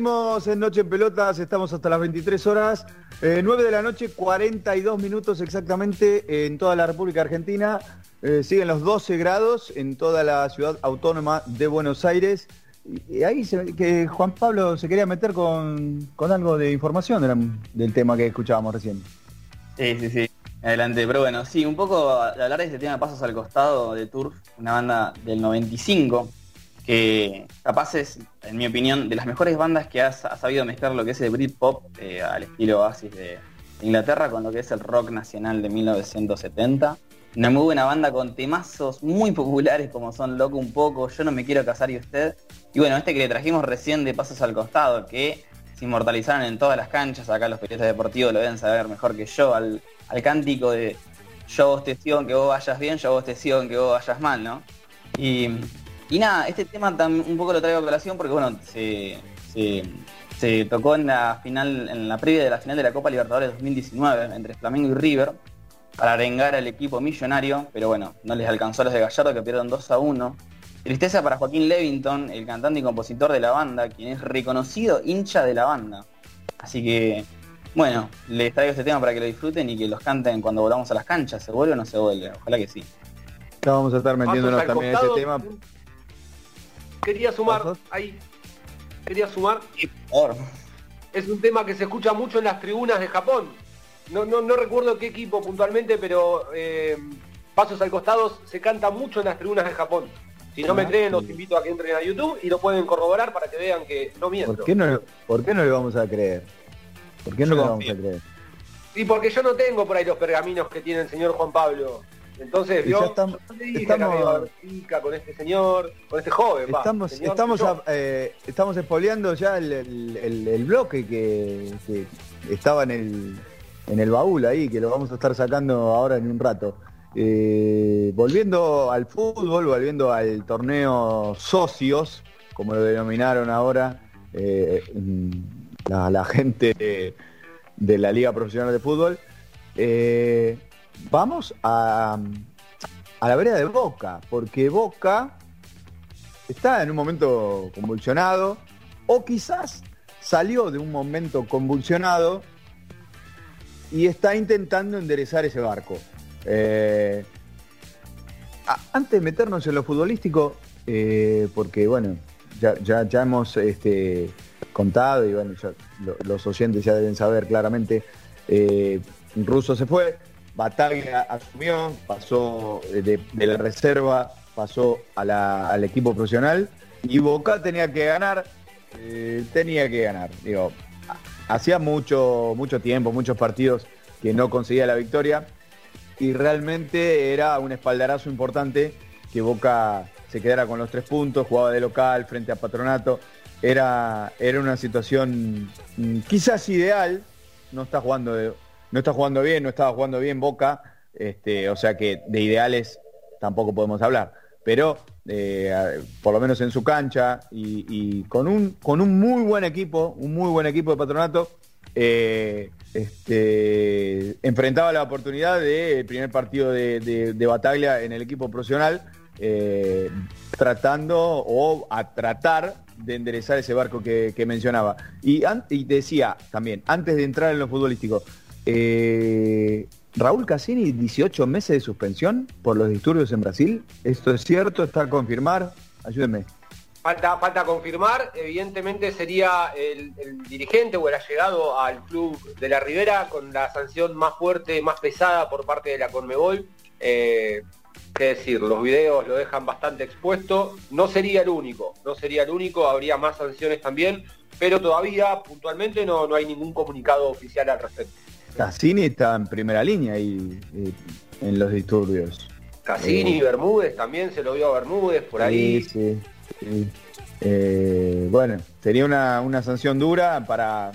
Seguimos en Noche en Pelotas, estamos hasta las 23 horas, 9 eh, de la noche, 42 minutos exactamente en toda la República Argentina. Eh, siguen los 12 grados en toda la ciudad autónoma de Buenos Aires. Y ahí que Juan Pablo se quería meter con, algo de información del tema que escuchábamos recién. Sí, sí, sí. Adelante, pero bueno, sí, un poco hablar de este tema Pasos al Costado de Turf, una banda del 95, que capaz es, en mi opinión, de las mejores bandas que ha, sabido mezclar lo que es el Britpop eh, al estilo Oasis de Inglaterra con lo que es el rock nacional de 1970. Una muy buena banda con temazos muy populares como son Loco un poco, Yo no me quiero casar y usted. Y bueno, este que le trajimos recién de Pasos al Costado, que se inmortalizaron en todas las canchas, acá los periodistas deportivos lo deben saber mejor que yo, al, cántico de yo vos te sigo que vos vayas bien, yo vos te sigo que vos vayas mal, ¿no? Y y nada, este tema un poco lo traigo a colación porque bueno, se, tocó en la final, en la previa de la final de la Copa Libertadores 2019 entre Flamengo y River para arengar al equipo millonario, pero bueno, no les alcanzó a los de Gallardo que pierden 2 a 1. Tristeza para Joaquín Levington, el cantante y compositor de la banda, quien es reconocido hincha de la banda. Así que, bueno, les traigo este tema para que lo disfruten y que los canten cuando volvamos a las canchas. ¿Se vuelve o no se vuelve? Ojalá que sí. Ya vamos a estar metiéndonos también en ese tema quería sumar ahí. Quería sumar. Es un tema que se escucha mucho en las tribunas de Japón. No, no, no recuerdo qué equipo puntualmente, pero eh, Pasos al Costado se canta mucho en las tribunas de Japón. Si no me creen, los invito a que entren a YouTube y lo pueden corroborar para que vean que no miento. ¿Por qué no, ¿por qué no le vamos a creer? ¿Por qué no le vamos a creer? Y porque yo no tengo por ahí los pergaminos que tiene el señor Juan Pablo. Entonces, yo, estamos, estamos con este señor, con este joven. Estamos, estamos, eh, estamos espoleando ya el, bloque que, estaba en el, en el baúl ahí, que lo vamos a estar sacando ahora en un rato. Eh, volviendo al fútbol, volviendo al torneo socios, como lo denominaron ahora eh, la, gente de, la Liga Profesional de Fútbol. Vamos a, a la vereda de Boca, porque Boca está en un momento convulsionado, o quizás salió de un momento convulsionado y está intentando enderezar ese barco. Eh, antes de meternos en lo futbolístico, eh, porque bueno, ya, ya, hemos este, contado y bueno, los oyentes ya deben saber claramente, eh, Russo se fue, Bataglia asumió, pasó de, la reserva, pasó al equipo profesional y Boca tenía que ganar, eh, tenía que ganar. Digo, hacía mucho, mucho tiempo, muchos partidos que no conseguía la victoria y realmente era un espaldarazo importante que Boca se quedara con los tres puntos, jugaba de local frente a Patronato. Era, era una situación mm, quizás ideal, no está jugando de, no está jugando bien, no estaba jugando bien Boca, este, o sea que de ideales tampoco podemos hablar. Pero eh, por lo menos en su cancha y, con, un, con un muy buen equipo, un muy buen equipo de patronato, eh, este, enfrentaba la oportunidad del primer partido de, Bataglia en el equipo profesional, eh, tratando o a tratar de enderezar ese barco que, mencionaba. Y, y decía también, antes de entrar en lo futbolístico, eh, Raúl Cassini, 18 meses de suspensión por los disturbios en Brasil. ¿Esto es cierto? ¿Está a confirmar? Ayúdenme. Falta, falta confirmar, evidentemente sería el, dirigente o el llegado al club de la Ribera con la sanción más fuerte, más pesada por parte de la Conmebol. Eh, qué decir, los videos lo dejan bastante expuesto. No sería el único, no sería el único, habría más sanciones también, pero todavía puntualmente no, no hay ningún comunicado oficial al respecto. Cassini está en primera línea ahí eh, en los disturbios. Cassini, y Bermúdez también se lo vio a Bermúdez por ahí. Sí, eh, bueno, sería una, sanción dura para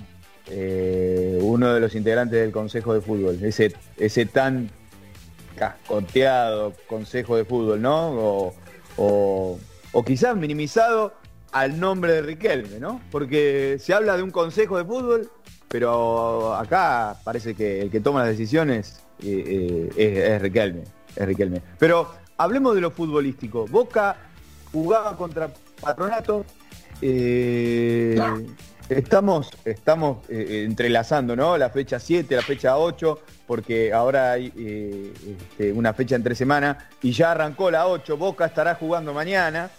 eh, uno de los integrantes del Consejo de Fútbol, ese, ese tan cascoteado Consejo de Fútbol, ¿no? O, o quizás minimizado al nombre de Riquelme, ¿no? Porque se habla de un Consejo de Fútbol pero acá parece que el que toma las decisiones eh, eh, es, Riquelme, es Riquelme. Pero hablemos de lo futbolístico. Boca jugaba contra Patronato. Eh, Estamos, estamos entrelazando, ¿no? La fecha 7, la fecha 8, porque ahora hay este, una fecha entre semana y ya arrancó la 8. Boca estará jugando mañana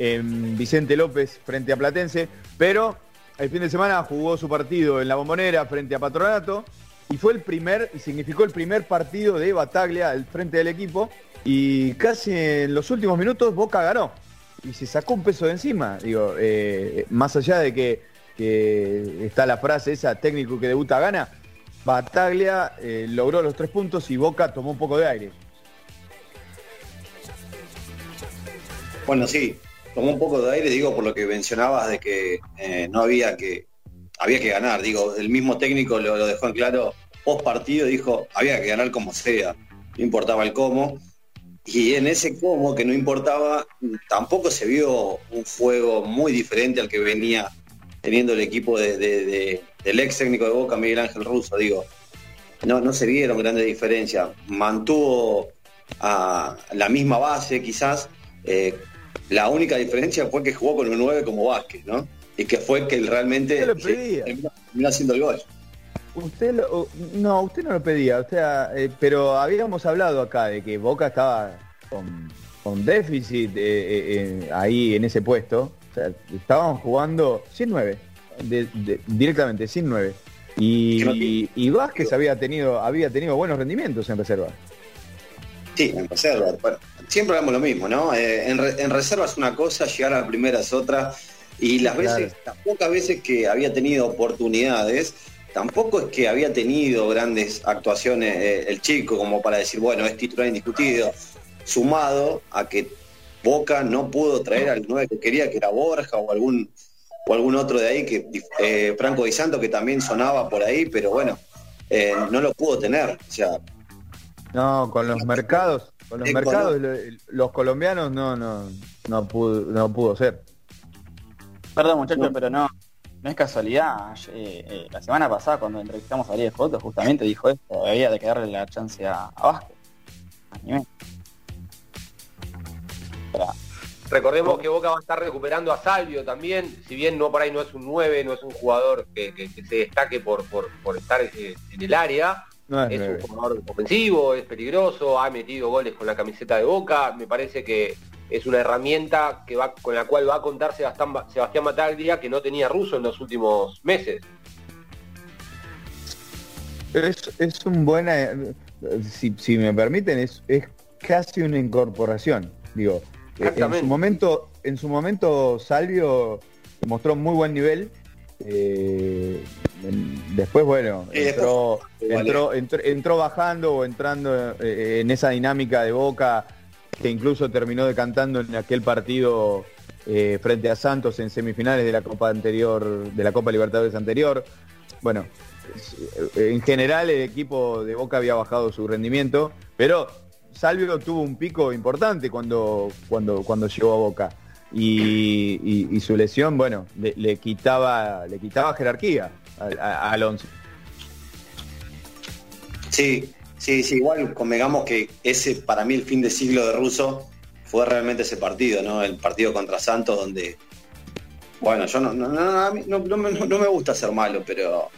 en Vicente López frente a Platense, pero el fin de semana jugó su partido en la bombonera frente a Patronato y fue el primer, y significó el primer partido de Bataglia al frente del equipo y casi en los últimos minutos Boca ganó y se sacó un peso de encima. Digo, eh, más allá de que que está la frase esa, técnico que debuta gana, Bataglia eh, logró los tres puntos y Boca tomó un poco de aire. Bueno, sí, tomó un poco de aire, digo, por lo que mencionabas de que eh, no había que, había que ganar, digo, el mismo técnico lo, dejó en claro post partido, dijo, había que ganar como sea, no importaba el cómo, y en ese cómo que no importaba, tampoco se vio un juego muy diferente al que venía teniendo el equipo de, del ex técnico de Boca, Miguel Ángel Russo, digo, no, no se vieron grandes diferencias. Mantuvo a la misma base quizás. Eh, la única diferencia fue que jugó con un 9 como Vázquez, ¿no? Y que fue que él realmente terminó, haciendo el gol. Usted no, usted no lo pedía, o sea, eh, pero habíamos hablado acá de que Boca estaba con, déficit eh, ahí en ese puesto estábamos jugando sin 9, directamente, sin 9. Y, y, Vázquez había tenido, había tenido buenos rendimientos en reserva. Sí, en reserva. Siempre hablamos lo mismo, ¿no? Eh, en, reserva es una cosa, llegar a la primera es otra. Y las veces, las pocas veces que había tenido oportunidades, tampoco es que había tenido grandes actuaciones eh, el chico como para decir, bueno, es titular indiscutido, sumado a que Boca no pudo traer al 9 que quería, que era Borja o algún o algún otro de ahí, que eh, Franco Di Santo, que también sonaba por ahí, pero bueno, eh, no lo pudo tener. O sea, no, con los mercados, con los mercados, los colombianos no, no, no pudo, no pudo ser. Perdón muchachos, pero no, no es casualidad. Eh, la semana pasada cuando entrevistamos a Ariel Foto justamente dijo esto, había de quedarle la chance a, a Vázquez. Recordemos que Boca va a estar recuperando a Salvio también, si bien no por ahí no es un 9, no es un jugador que, se destaque por, por, estar eh, en el área, es, un jugador ofensivo, es peligroso, ha metido goles con la camiseta de Boca, me parece que es una herramienta que va, con la cual va a contar Sebastián, Sebastián Mataglia que no tenía ruso en los últimos meses. Es, un buena, eh, si, me permiten, es, es casi una incorporación. Digo, en su momento, en su momento Salvio mostró muy buen nivel. Eh, después, bueno, entró, entró, bajando o entrando eh, en esa dinámica de boca que incluso terminó decantando en aquel partido eh, frente a Santos en semifinales de la Copa anterior, de la Copa Libertadores anterior. Bueno, en general el equipo de Boca había bajado su rendimiento, pero Salvio tuvo un pico importante cuando, cuando, cuando llegó a Boca. Y, su lesión, bueno, le, quitaba, le quitaba jerarquía al once. Sí, sí, sí, igual convengamos que ese para mí el fin de siglo de Russo fue realmente ese partido, ¿no? El partido contra Santos donde, bueno, yo no, no, no, me gusta ser malo, pero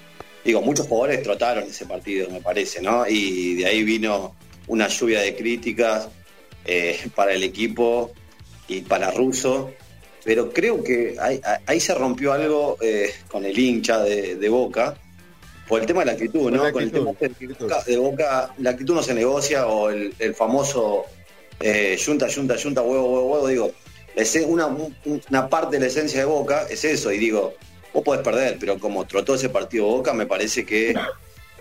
digo, muchos jugadores trotaron ese partido, me parece, ¿no? Y de ahí vino una lluvia de críticas eh, para el equipo y para Russo, pero creo que ahí, se rompió algo eh, con el hincha de, Boca, por el tema de la actitud, ¿no? con el tema de, Boca, la actitud no se negocia, o el, famoso eh, yunta, yunta, yunta, huevo, huevo, huevo, digo, una, una parte de la esencia de Boca es eso, y digo, vos podés perder, pero como trotó ese partido Boca, me parece que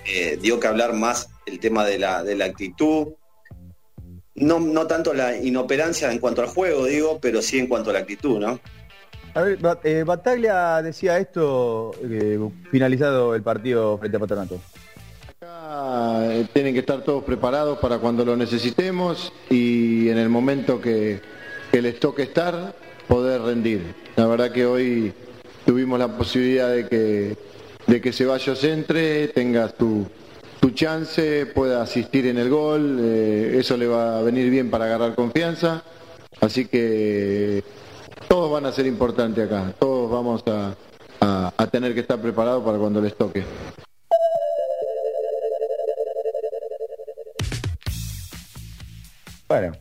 eh, dio que hablar más el tema de la, de la actitud. No, no tanto la inoperancia en cuanto al juego, digo, pero sí en cuanto a la actitud, ¿no? A ver, eh, Bataglia decía esto eh, finalizado el partido frente a Patronato. Acá tienen que estar todos preparados para cuando lo necesitemos y en el momento que, que les toque estar, poder rendir. La verdad que hoy tuvimos la posibilidad de que de que Ceballos entre, tenga tu, tu chance, pueda asistir en el gol, eh, eso le va a venir bien para agarrar confianza, así que todos van a ser importantes acá, todos vamos a, a tener que estar preparado para cuando les toque. Bueno,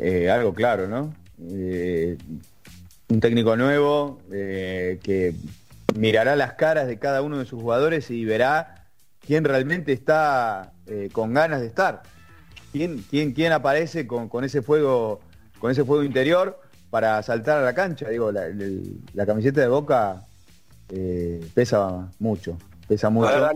eh, algo claro, ¿no? Eh, un técnico nuevo eh, que mirará las caras de cada uno de sus jugadores y verá quién realmente está con ganas de estar. Quién, quién, quién aparece con, ese fuego, con ese fuego interior para saltar a la cancha. Digo, la, camiseta de Boca pesa mucho, pesa mucho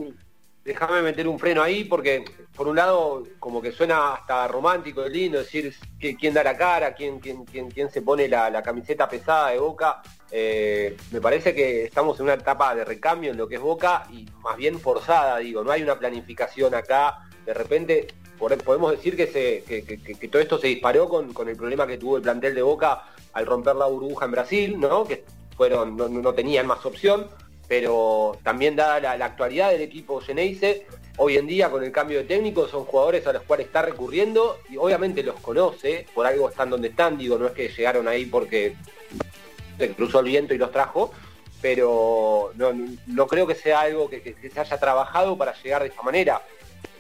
déjame meter un freno ahí porque por un lado como que suena hasta romántico y lindo decir quién da la cara, quién, quién, quién, quién se pone la, camiseta pesada de Boca. Eh, me parece que estamos en una etapa de recambio en lo que es Boca y más bien forzada, digo, no hay una planificación acá. De repente podemos decir que, todo esto se disparó con, el problema que tuvo el plantel de Boca al romper la burbuja en Brasil, ¿no? que fueron, no, no tenían más opción pero también dada la, actualidad del equipo Geneise, hoy en día con el cambio de técnico son jugadores a los cuales está recurriendo y obviamente los conoce, por algo están donde están, digo, no es que llegaron ahí porque se cruzó el viento y los trajo, pero no, creo que sea algo que, se haya trabajado para llegar de esta manera.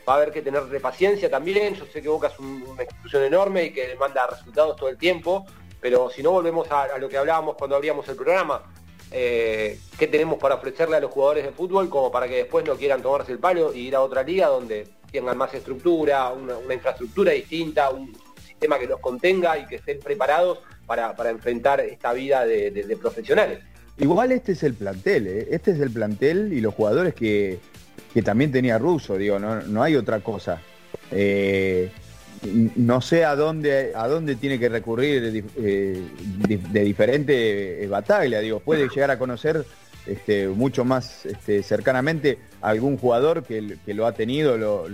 Va a haber que tener paciencia también, yo sé que Boca es una institución enorme y que manda resultados todo el tiempo, pero si no volvemos a lo que hablábamos cuando abríamos el programa, eh, qué tenemos para ofrecerle a los jugadores de fútbol como para que después no quieran tomarse el palo y ir a otra liga donde tengan más estructura, una, infraestructura distinta, un sistema que los contenga y que estén preparados para, enfrentar esta vida de, profesionales. Igual este es el plantel, ¿eh? este es el plantel y los jugadores que, también tenía Russo, digo, no, hay otra cosa. Eh, no sé a dónde, a dónde tiene que recurrir de, eh, diferente eh, batalla, digo, puede llegar a conocer este, mucho más este, cercanamente algún jugador que, lo ha tenido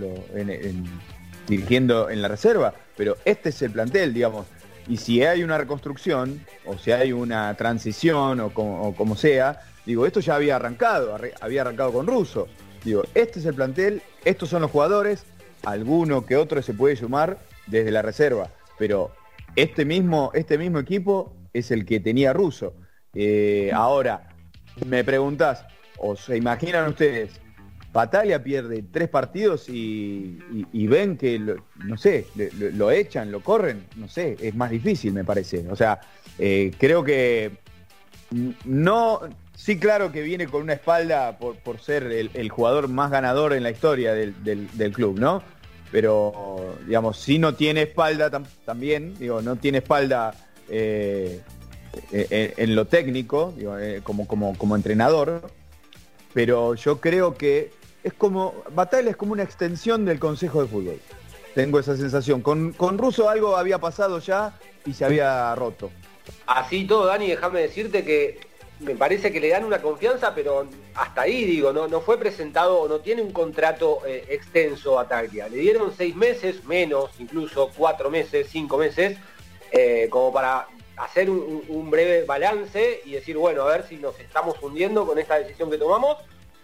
dirigiendo en la reserva, pero este es el plantel, digamos, y si hay una reconstrucción, o si hay una transición, o como, sea, digo, esto ya había arrancado, había arrancado con Russo, digo, este es el plantel, estos son los jugadores, alguno que otro se puede sumar desde la reserva, pero este mismo, este mismo equipo es el que tenía Russo. Eh, ahora, me preguntás, ¿o se imaginan ustedes? Batalla pierde tres partidos y, ven que, no sé, lo, echan, lo corren, no sé, es más difícil me parece. O sea, eh, creo que no, sí claro que viene con una espalda por, ser el, jugador más ganador en la historia del club, ¿no? Pero digamos, si no tiene espalda también, digo, no tiene espalda eh, eh, en, lo técnico, eh, como, como, como entrenador, pero yo creo que es como, Batalla es como una extensión del Consejo de Fútbol. Tengo esa sensación. Con, con Russo algo había pasado ya y se había roto. Así todo, Dani, déjame decirte que me parece que le dan una confianza, pero hasta ahí digo, no, no fue presentado, no tiene un contrato eh, extenso a Taglia. Le dieron seis meses, menos, incluso cuatro meses, cinco meses, eh, como para hacer un, breve balance y decir, bueno, a ver si nos estamos hundiendo con esta decisión que tomamos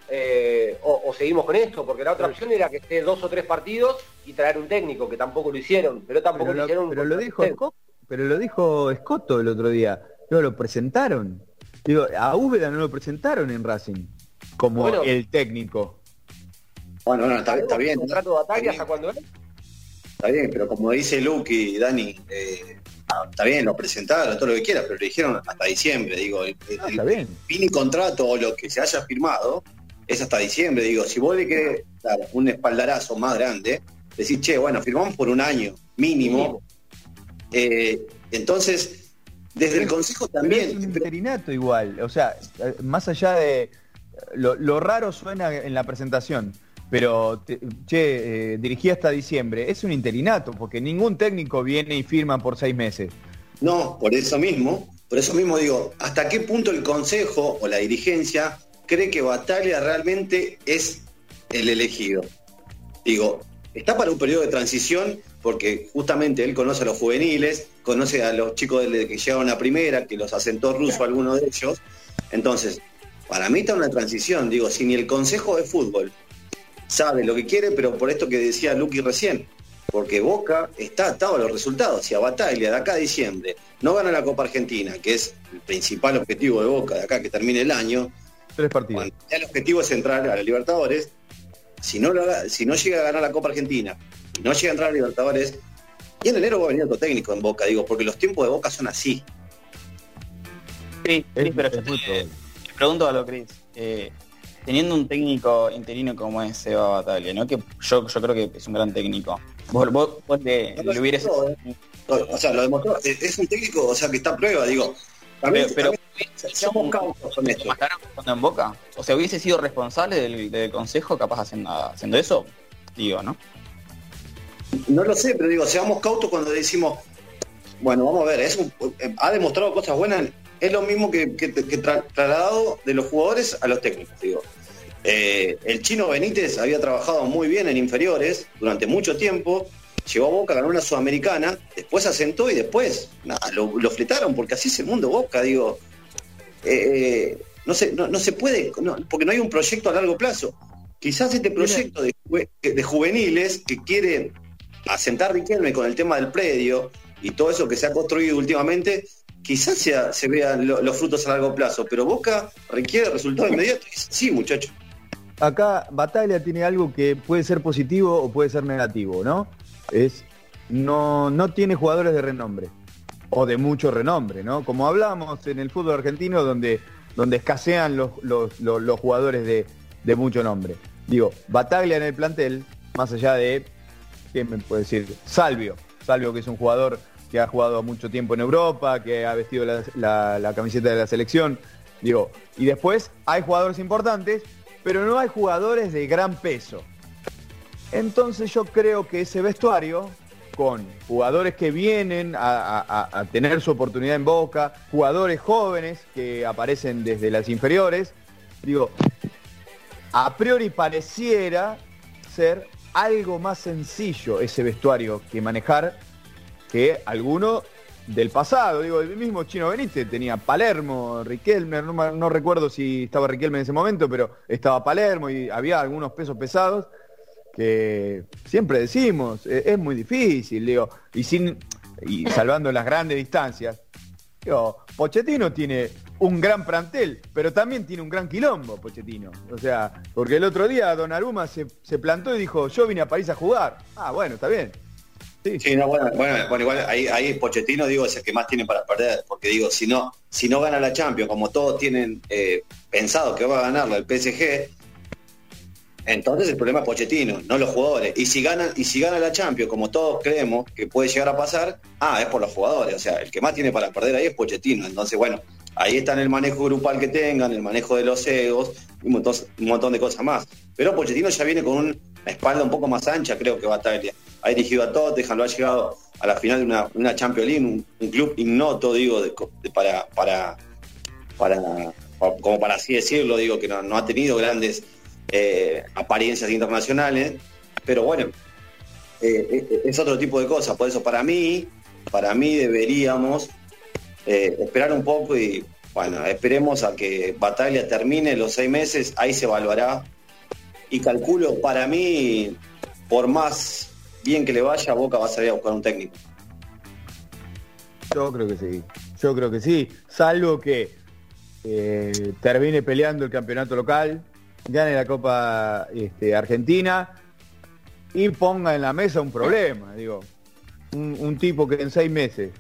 eh, o, seguimos con esto, porque la otra opción era que esté dos o tres partidos y traer un técnico, que tampoco lo hicieron, pero tampoco lo, hicieron. Pero lo dijo, pero lo dijo Escoto el otro día, no lo presentaron. Digo, a Úbeda no lo presentaron en Racing como el técnico. Bueno, bueno, está, bien. ¿Contrato de hasta cuándo es? Está bien, pero como dice Luke y Dani, eh, está bien, lo presentaron, todo lo que quieras, pero lo dijeron hasta diciembre, digo. El, ah, fin contrato o lo que se haya firmado es hasta diciembre, digo. Si vos le querés dar un espaldarazo más grande, decís, che, bueno, firmamos por un año mínimo. Eh, entonces, desde el Consejo también. es un interinato igual, o sea, más allá de... Lo, raro suena en la presentación, pero, che, eh, dirigí hasta diciembre, es un interinato, porque ningún técnico viene y firma por seis meses. No, por eso mismo, por eso mismo digo, ¿hasta qué punto el Consejo o la dirigencia cree que Batalla realmente es el elegido? Digo, está para un periodo de transición porque justamente él conoce a los juveniles, conoce a los chicos que llegaron a primera, que los asentó ruso alguno de ellos. Entonces, para mí está una transición, digo, si ni el Consejo de Fútbol sabe lo que quiere, pero por esto que decía Luqui recién, porque Boca está atado a los resultados. Si a Bataglia de acá a diciembre no gana la Copa Argentina, que es el principal objetivo de Boca de acá que termine el año, Tres partidos. Ya el objetivo es entrar a la Libertadores. Si no, si no llega a ganar la Copa Argentina, y no llega a entrar a Libertadores, y en enero va a venir otro técnico en Boca, digo, porque los tiempos de Boca son así. Sí, sí, pero es muy pregunto a lo Cris. eh, teniendo un técnico interino como es Seba Bataglia, ¿no? Que yo, yo creo que es un gran técnico. Vos, vos, vos le, No lo le hubieras demostró, O sea, lo demostró. Es un técnico, o sea, que está a prueba, digo. También, Pero- también seamos cautos con jugando en Boca. O sea, hubiese sido responsable del, del consejo capaz haciendo, haciendo eso. Digo, ¿no? No lo sé, pero digo, seamos cautos cuando decimos, bueno, vamos a ver, es un- eh, ha demostrado cosas buenas, es lo mismo que, que, que tra- trasladado de los jugadores a los técnicos, digo. Eh, el chino Benítez había trabajado muy bien en inferiores durante mucho tiempo, llegó a Boca, ganó una sudamericana, después asentó y después nada, lo, lo fletaron, porque así es el mundo Boca, digo. Eh, eh, no, se, no, no se puede, no, porque no hay un proyecto a largo plazo. Quizás este proyecto de, de juveniles que quiere asentar Riquelme con el tema del predio y todo eso que se ha construido últimamente, quizás sea- se vean lo- los frutos a largo plazo, pero Boca requiere resultados inmediatos. Sí, muchachos. Acá Bataglia tiene algo que puede ser positivo o puede ser negativo, ¿no? Es no, no tiene jugadores de renombre o de mucho renombre, ¿no? Como hablamos en el fútbol argentino donde, donde escasean los- los jugadores de, de mucho nombre. Digo, Bataglia en el plantel, más allá de, ¿quién me puede decir? Salvio. Salvio que es un jugador que ha jugado mucho tiempo en Europa, que ha vestido la, camiseta de la selección. Digo, y después hay jugadores importantes, pero no hay jugadores de gran peso. Entonces yo creo que ese vestuario, con jugadores que vienen a- a tener su oportunidad en Boca, jugadores jóvenes que aparecen desde las inferiores, digo, a priori pareciera ser algo más sencillo ese vestuario que manejar que alguno del pasado. Digo, el mismo Chino Benítez tenía Palermo, Riquelme, no, recuerdo si estaba Riquelme en ese momento, pero estaba Palermo y había algunos pesos pesados que siempre decimos, e- es, muy difícil, digo, y sin y salvando las grandes distancias. Digo, Pochettino tiene un gran plantel, pero también tiene un gran quilombo, Pochettino. O sea, porque el otro día Donnarumma se, se plantó y dijo, yo vine a París a jugar. Ah, bueno, está bien. Sí, Sí, no, bueno, bueno, igual ahí, ahí Pochettino, digo, es el que más tiene para perder, porque digo, si no, si no gana la Champions, como todos tienen eh, pensado que va a ganarla el PSG, entonces el problema es Pochettino, no los jugadores. Y si gana, y si gana la Champions, como todos creemos que puede llegar a pasar, ah, es por los jugadores. O sea, el que más tiene para perder ahí es Pochettino. Entonces, bueno, ahí está en el manejo grupal que tengan, el manejo de los egos, y un montón, un montón de cosas más. Pero Pochettino ya viene con una espalda un poco más ancha, creo que Bataglia. Ha dirigido a Tottenham, lo ha llegado a la final de una, una Champions League, un, club ignoto, digo, para, para, para, pa- como para así decirlo, digo, que no, no ha tenido grandes eh, apariencias internacionales, pero bueno, eh, eh, es otro tipo de cosas. Por eso para mí, para mí deberíamos esperar un poco y bueno, esperemos a que Bataglia termine los seis meses, ahí se evaluará. Y calculo, para mí, por más bien que le vaya, Boca va a salir a buscar un técnico. Yo creo que sí. Yo creo que sí. Salvo que eh, termine peleando el campeonato local, gane la Copa este, Argentina y ponga en la mesa un problema. Digo, un, tipo que en seis meses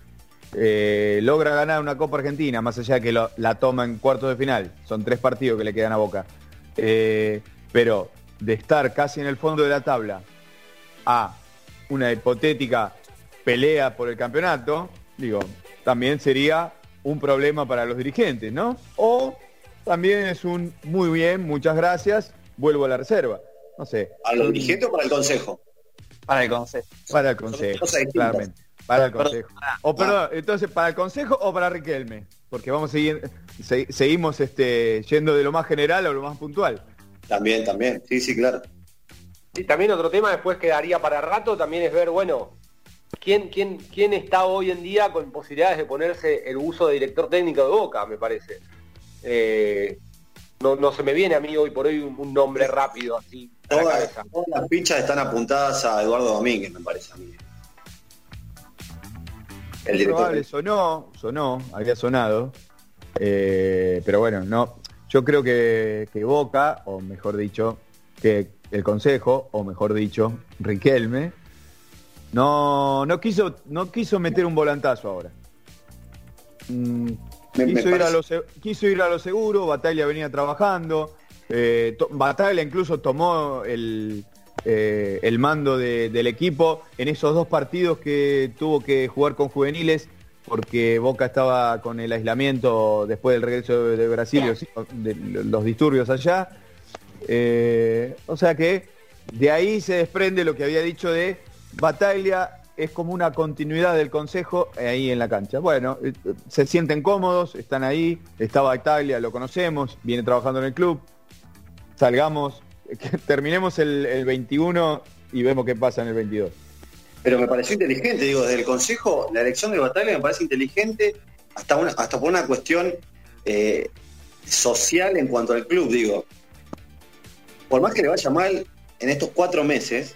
eh, logra ganar una Copa Argentina, más allá de que la toma en cuartos de final, son tres partidos que le quedan a Boca, Eh, pero de estar casi en el fondo de la tabla a una hipotética pelea por el campeonato, digo, también sería un problema para los dirigentes, ¿no? O también es un muy bien, muchas gracias, vuelvo a la reserva. No sé. ¿A los dirigentes o para el consejo? Para el consejo. Para el consejo, claramente. Para el consejo. O perdón, entonces, ¿para el consejo o para Riquelme? Porque vamos a seguir, se- seguimos este, yendo de lo más general a lo más puntual. También, también. Sí, sí, claro. Y también otro tema después quedaría para rato, también es ver, bueno, quién, quién, quién está hoy en día con posibilidades de ponerse el uso de director técnico de Boca, me parece. Eh, no, no se me viene a mí hoy por hoy un, un nombre rápido así la cabeza. todas las fichas están apuntadas a Eduardo Domínguez, me parece a mí. El director. probable sonó, sonó, había sonado. Eh, pero bueno, no. yo creo que, que Boca, o mejor dicho, que el Consejo, o mejor dicho, Riquelme, no, no, quiso, no quiso meter un volantazo ahora. Mm, quiso, ir a lo, quiso ir a lo seguro, Bataglia venía trabajando, eh, to- Bataglia incluso tomó el, eh, el mando de- del equipo en esos dos partidos que tuvo que jugar con juveniles porque Boca estaba con el aislamiento después del regreso de, de Brasil, los- de los disturbios allá. Eh, o sea que de ahí se desprende lo que había dicho de Bataglia es como una continuidad del consejo ahí en la cancha. Bueno, eh, se sienten cómodos, están ahí, está Bataglia, lo conocemos, viene trabajando en el club. Salgamos, que [LAUGHS] terminemos el, el 21 y vemos qué pasa en el 22. Pero me pareció inteligente, digo, desde el Consejo, la elección de Bataglia me parece inteligente hasta, hasta por una cuestión eh, social en cuanto al club, digo. Por más que le vaya mal en estos cuatro meses,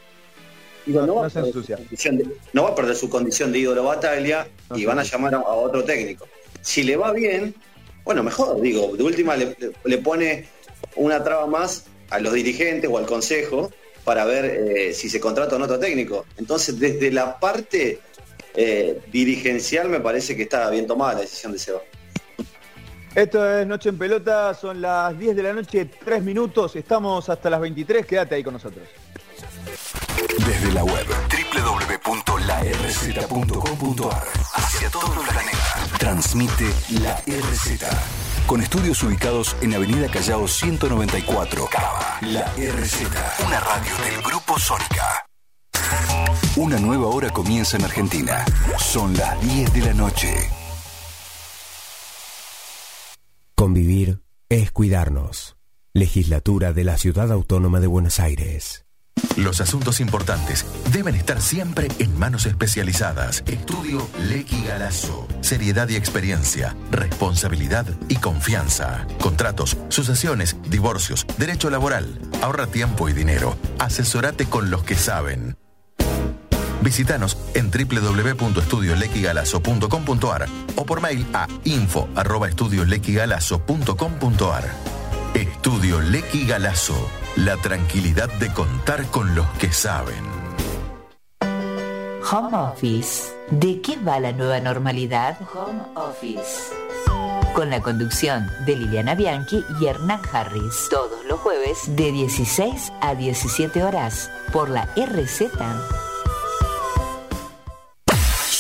digo, no, va, No a perder su condición de, no va a perder su condición de ídolo Bataglia No y van a llamar a, a otro técnico. Si le va bien, bueno, mejor, digo, de última le pone una traba más a los dirigentes o al consejo para ver eh, si se contrata o no otro técnico. Entonces, desde la parte eh, dirigencial me parece que está bien tomada la decisión de Seba. Esto es Noche en Pelota, son las 10 de la noche, 3 minutos, estamos hasta las 23, quédate ahí con nosotros. Desde la web www.larz.com.ar hacia todo el planeta. Transmite la RZ. Con estudios ubicados en Avenida Callao 194. Cava. La RZ. Una radio del Grupo Sónica. Una nueva hora comienza en Argentina. Son las 10 de la noche. Convivir es cuidarnos. Legislatura de la Ciudad Autónoma de Buenos Aires. Los asuntos importantes deben estar siempre en manos especializadas. Estudio Lequi Galazo. Seriedad y experiencia, responsabilidad y confianza. Contratos, sucesiones, divorcios, derecho laboral. Ahorra tiempo y dinero. Asesorate con los que saben. Visítanos en www.estudiolequigalazo.com.ar o por mail a info@estudiolequigalazo.com.ar. Estudio Lequi Galazo. La tranquilidad de contar con los que saben. Home Office. ¿De qué va la nueva normalidad? Home Office. Con la conducción de Liliana Bianchi y Hernán Harris. Todos los jueves de 16 a 17 horas por la RZ.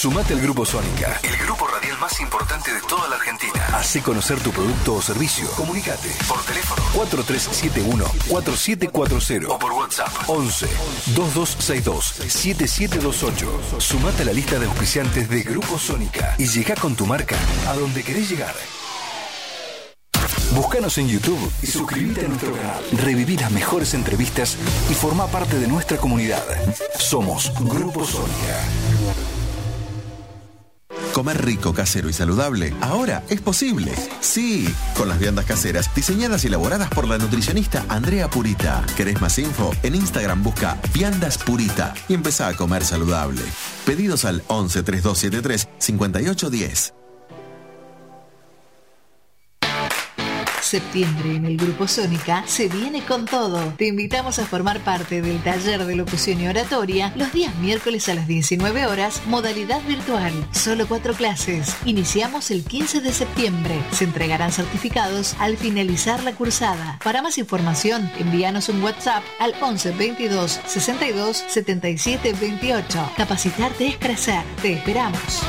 Sumate al Grupo Sónica, el grupo radial más importante de toda la Argentina. Hacé conocer tu producto o servicio. Comunicate por teléfono 4371-4740 o por WhatsApp 11 2262 7728. Sumate a la lista de auspiciantes de Grupo Sónica y llega con tu marca a donde querés llegar. Búscanos en YouTube y suscríbete a nuestro canal. Reviví las mejores entrevistas y forma parte de nuestra comunidad. Somos Grupo Sónica. Comer rico, casero y saludable ahora es posible. Sí, con las viandas caseras diseñadas y elaboradas por la nutricionista Andrea Purita. ¿Querés más info? En Instagram busca Viandas Purita y empezá a comer saludable. Pedidos al 11 3273 5810. Septiembre en el Grupo Sónica se viene con todo. Te invitamos a formar parte del taller de locución y oratoria los días miércoles a las 19 horas, modalidad virtual. Solo cuatro clases. Iniciamos el 15 de septiembre. Se entregarán certificados al finalizar la cursada. Para más información, envíanos un WhatsApp al 11 22 62 77 28. Capacitarte es crecer. Te esperamos.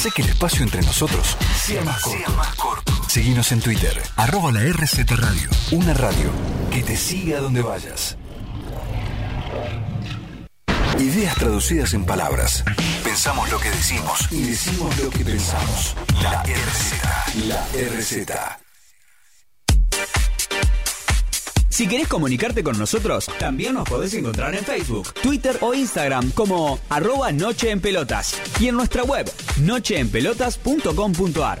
Hace que el espacio entre nosotros sea más corto. Seguinos en Twitter, arroba la RZ Radio. Una radio que te siga donde vayas. Ideas traducidas en palabras. Pensamos lo que decimos y decimos lo que pensamos. La RZ. La RZ. Si querés comunicarte con nosotros, también nos podés encontrar en Facebook, Twitter o Instagram como arroba Noche en Pelotas y en nuestra web nocheenpelotas.com.ar.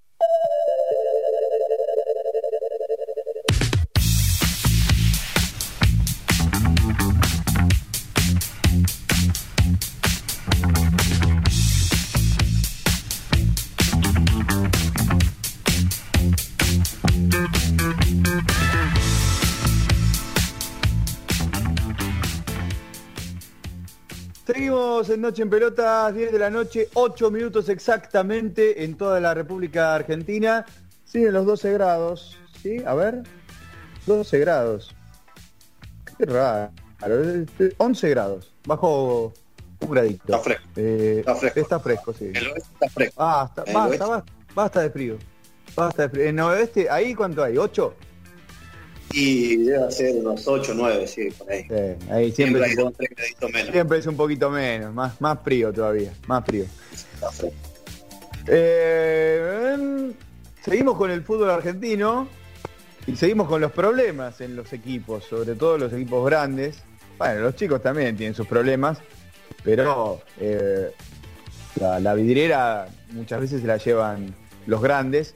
Seguimos en Noche en Pelotas, 10 de la noche, 8 minutos exactamente en toda la República Argentina. Siguen los 12 grados, ¿sí? A ver, 12 grados. Qué raro. 11 grados, bajo un gradito. Está fresco. Eh, Está fresco. Está fresco, sí. El oeste está fresco. Ah, está- El basta, basta, basta de frío. Basta de frío. En oeste, ¿ahí cuánto hay? ¿8? Y debe ser unos 8 9, sí, por ahí. Sí, ahí siempre, Siempre hay es un dos, tres graditos menos. Siempre es un poquito menos, más, más frío todavía, más frío. Eh, em, seguimos con el fútbol argentino y seguimos con los problemas en los equipos, sobre todo los equipos grandes. Bueno, los chicos también tienen sus problemas, pero eh, la, la vidriera muchas veces se la llevan los grandes.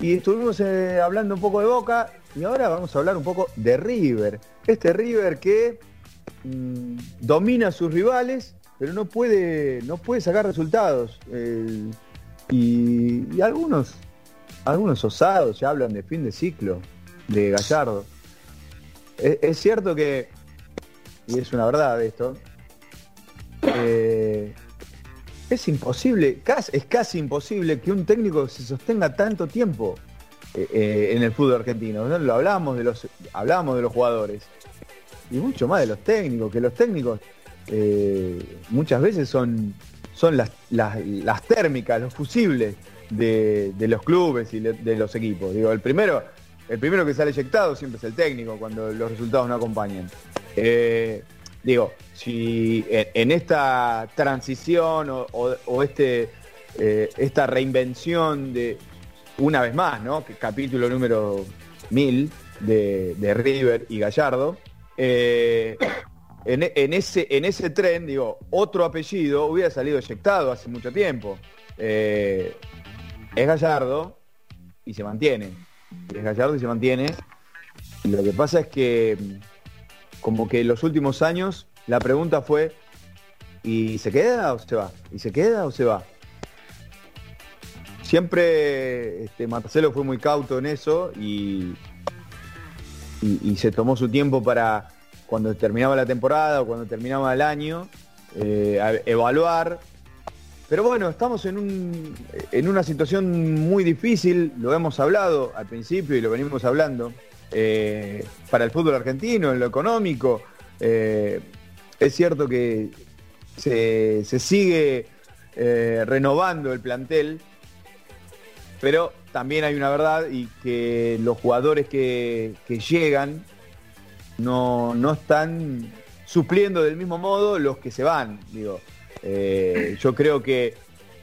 Y estuvimos eh, hablando un poco de Boca y ahora vamos a hablar un poco de River. Este River que mm, domina a sus rivales, pero no puede, no puede sacar resultados. Eh, y, algunos, algunos osados ya hablan de fin de ciclo de Gallardo. Es, cierto que, y es una verdad esto, eh, es imposible, es casi imposible que un técnico se sostenga tanto tiempo eh, eh, en el fútbol argentino. ¿no? Lo hablamos de los, hablamos de los jugadores y mucho más de los técnicos, que los técnicos eh, muchas veces son, son las, las- térmicas, los fusibles de, de los clubes y de, los equipos. Digo, el primero, el primero que sale eyectado siempre es el técnico cuando los resultados no acompañan. Digo, si en, esta transición o, o- este, esta reinvención de, una vez más, ¿no? Capítulo número 1000 de, River y Gallardo, eh, en, ese, en ese tren, digo, otro apellido hubiera salido eyectado hace mucho tiempo. Eh, es Gallardo y se mantiene. Es Gallardo y se mantiene. Lo que pasa es que, mm, como que en los últimos años, la pregunta fue, ¿y se queda o se va? ¿Y se queda o se va? Siempre este, Marcelo fue muy cauto en eso y, se tomó su tiempo para cuando terminaba la temporada o cuando terminaba el año, eh, evaluar. Pero bueno, estamos en, un, en una situación muy difícil, lo hemos hablado al principio y lo venimos hablando, eh, para el fútbol argentino, en lo económico. eh, es cierto que se, se sigue renovando el plantel, pero también hay una verdad y que los jugadores que, llegan no, no están supliendo del mismo modo los que se van. Digo, Eh, yo creo que